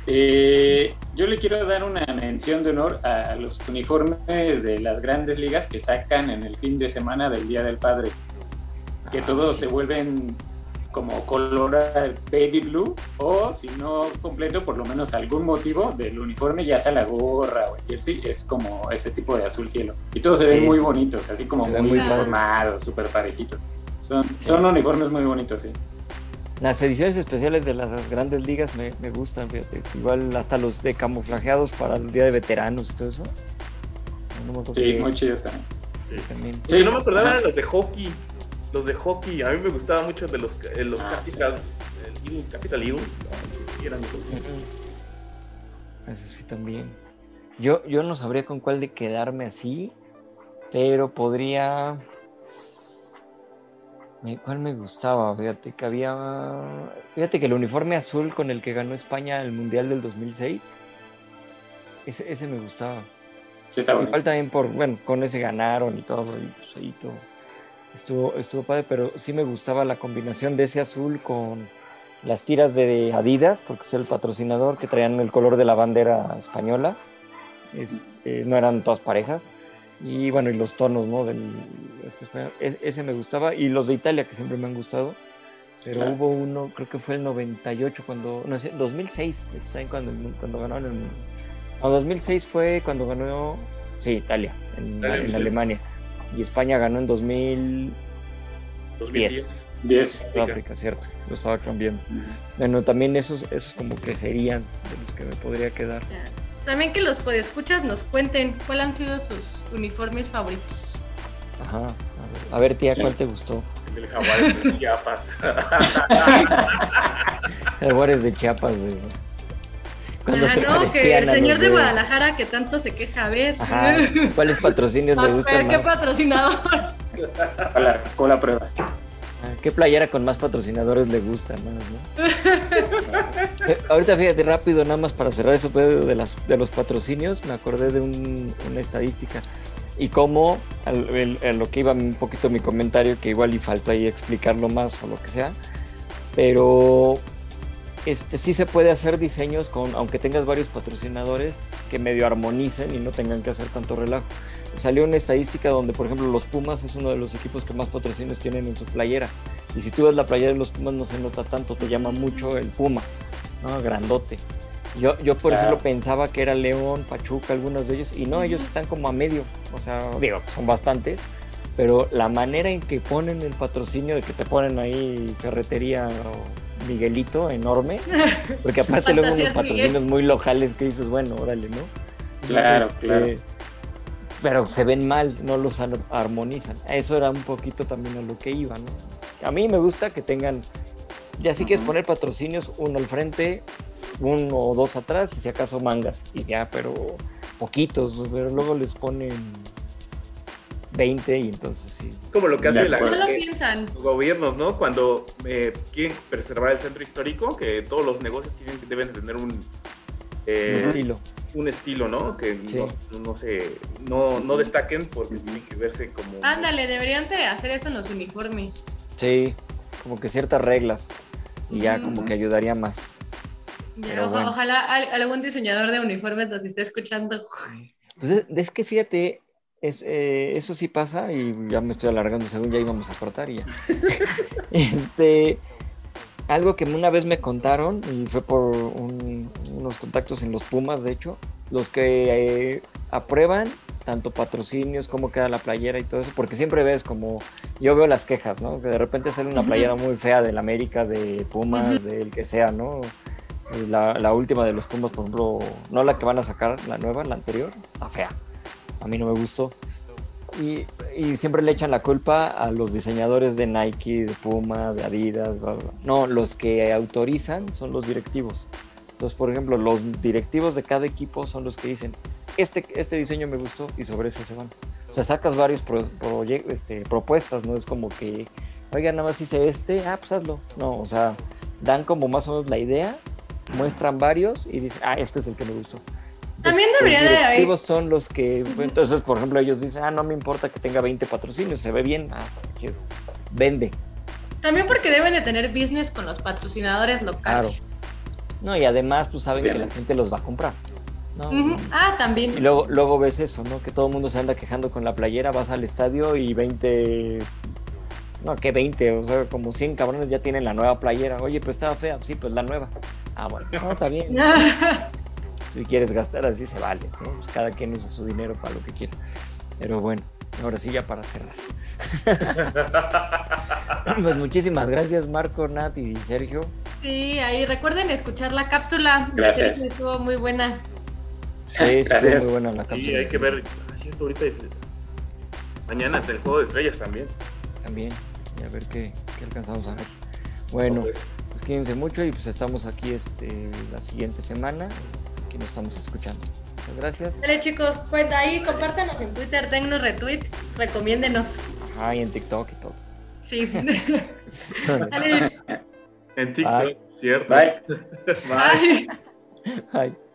Eh, yo le quiero dar una mención de honor a los uniformes de las grandes ligas que sacan en el fin de semana del Día del Padre, que Ah, todos sí. se vuelven como color baby blue o si no completo por lo menos algún motivo del uniforme ya sea la gorra o el jersey es como ese tipo de azul cielo y todos se ven Sí, muy sí. bonitos así como Se muy formados súper parejitos son, son uniformes muy bonitos sí Las ediciones especiales de las grandes ligas me, me gustan, fíjate. Igual hasta los de camuflajeados para el Día de Veteranos y todo eso. No sí muy chidos también Sí. también. Que no me Sí. acordaba eran los de hockey. Los de hockey, a mí me gustaban mucho de los, eh, los Ah, Capitals, el Capital Eagles. ¿no? Eran esos. Eso sí también. Yo, yo no sabría con cuál de quedarme así, pero podría... ¿Cuál me gustaba? Fíjate que había... Fíjate que el uniforme azul con el que ganó España el Mundial del 2006, ese, ese me gustaba. sí está Igual también por, bueno, con ese ganaron y todo, y pues ahí todo. Estuvo, estuvo padre, pero sí me gustaba la combinación de ese azul con las tiras de Adidas, porque es el patrocinador, que traían el color de la bandera española. Es- eh, no eran todas parejas. Y bueno, y los tonos, ¿no? Del, este español. Es- ese me gustaba. Y los de Italia, que siempre me han gustado. Pero Claro. hubo uno, creo que fue el 98, cuando, no sé, 2006, de hecho, también cuando, cuando ganaron el, no, 2006 fue cuando ganó, sí, Italia, en, Italia, en sí. Alemania. Y España ganó en 2000, 2010. 10 Sudáfrica, cierto, lo estaba cambiando. Bueno, también esos, esos como que serían de los que me podría quedar. También que los podescuchas nos cuenten cuáles han sido sus uniformes favoritos. Ajá. A ver, a ver, tía, Sí. ¿cuál te gustó? El del Jaguares de Chiapas. Jaguares de Chiapas. de- Cuando Ah, se no, que parecían el señor de Guadalajara que tanto se queja, a ver. Ajá. ¿Cuáles patrocinios le A ver, gustan ¿qué más? patrocinador? a la cola prueba Ah, ¿Qué playera con más patrocinadores le gusta más, no? Eh, Ahorita fíjate rápido, nada más para cerrar eso pedo de, las, de los patrocinios, me acordé de un- una estadística y cómo, a lo que iba un poquito mi comentario, que igual y faltó ahí explicarlo más o lo que sea, pero este sí se puede hacer diseños con, aunque tengas varios patrocinadores, que medio armonicen y no tengan que hacer tanto relajo. Salió una estadística donde, por ejemplo, los Pumas es uno de los equipos que más patrocinios tienen en su playera. Y si tú ves la playera de los Pumas no se nota tanto, te llama mucho el Puma, ¿no? Grandote. Yo, yo por ejemplo, pensaba que era León, Pachuca, algunos de ellos, y no, ellos están como a medio. O sea, digo, son bastantes, pero la manera en que ponen el patrocinio, de que te ponen ahí ferretería o Miguelito enorme, porque aparte luego unos patrocinios muy locales que dices, bueno, órale, ¿no? Claro, este, claro. Pero se ven mal, no los armonizan. Eso era un poquito también a lo que iba, ¿no? A mí me gusta que tengan, ya si quieres poner patrocinios, uno al frente, uno o dos atrás y si acaso mangas y ya, pero poquitos, pero luego les ponen 20 y entonces sí. Es como lo que hace la, no lo piensan. los gobiernos, ¿no? Cuando eh, quieren preservar el centro histórico, que todos los negocios tienen, deben tener un, eh, un estilo. Un estilo, ¿no? Que Sí. no, no se, no, no destaquen porque tienen que verse como... Ándale, deberían de hacer eso en los uniformes. Sí, como que ciertas reglas y ya como que ayudaría más. Ya, Pero oja- bueno. Ojalá al- algún diseñador de uniformes nos esté escuchando. Pues es, es que fíjate, es, eh, eso sí pasa y ya me estoy alargando según ya íbamos a cortar y ya. este, algo que una vez me contaron y fue por un- unos contactos en los Pumas, de hecho, los que eh, aprueban tanto patrocinios, cómo queda la playera y todo eso, porque siempre ves como, yo veo las quejas, ¿no? Que de repente sale una playera muy fea del América, de Pumas, Ujú. del que sea, ¿no? La, la última de los Pumas, por ejemplo, no la que van a sacar, la nueva, la anterior, está fea. A mí no me gustó. Y, y siempre le echan la culpa a los diseñadores de Nike, de Puma, de Adidas. bla, bla. No, los que autorizan son los directivos. Entonces, por ejemplo, los directivos de cada equipo son los que dicen, este, este diseño me gustó y sobre ese se van. O sea, sacas varios pro- este, propuestas, no es como que, oiga, nada más hice este, ah, pues hazlo. No, o sea, dan como más o menos la idea, muestran varios y dicen, ah, este es el que me gustó. También debería de haber- directivos son los que, entonces, por ejemplo, ellos dicen, ah, no me importa que tenga 20 patrocinios, se ve bien, ah, chido. vende. También porque deben de tener business con los patrocinadores locales. No, y además, pues saben que la gente los va a comprar. Ah, Y también. luego, luego ves eso, ¿no? Que todo el mundo se anda quejando con la playera, vas al estadio y 20, no, que 20, o sea, como 100 cabrones ya tienen la nueva playera. Oye, pues estaba fea, sí, pues la nueva. Ah, bueno, no, está bien. Si quieres gastar así se vale, ¿no? Pues cada quien usa su dinero para lo que quiera. Pero bueno, ahora sí ya para cerrar. pues muchísimas gracias Marco, Nat y Sergio. Sí, ahí recuerden escuchar la cápsula. Gracias. Estuvo muy buena. Sí, estuvo muy buena la Sí, cápsula. hay que ver, ah, cierto, ahorita, mañana el juego de estrellas también. También, y a ver qué, qué alcanzamos a ver. Bueno, Pues, pues cuídense mucho y pues estamos aquí este, la siguiente semana. Aquí nos estamos escuchando. Muchas gracias. Dale chicos, cuenta ahí, compártanos en Twitter, dennos retweet, recomiéndenos. Ajá, y en TikTok y todo. Sí. Dale, en TikTok, Bye. cierto. Bye. bye. Bye.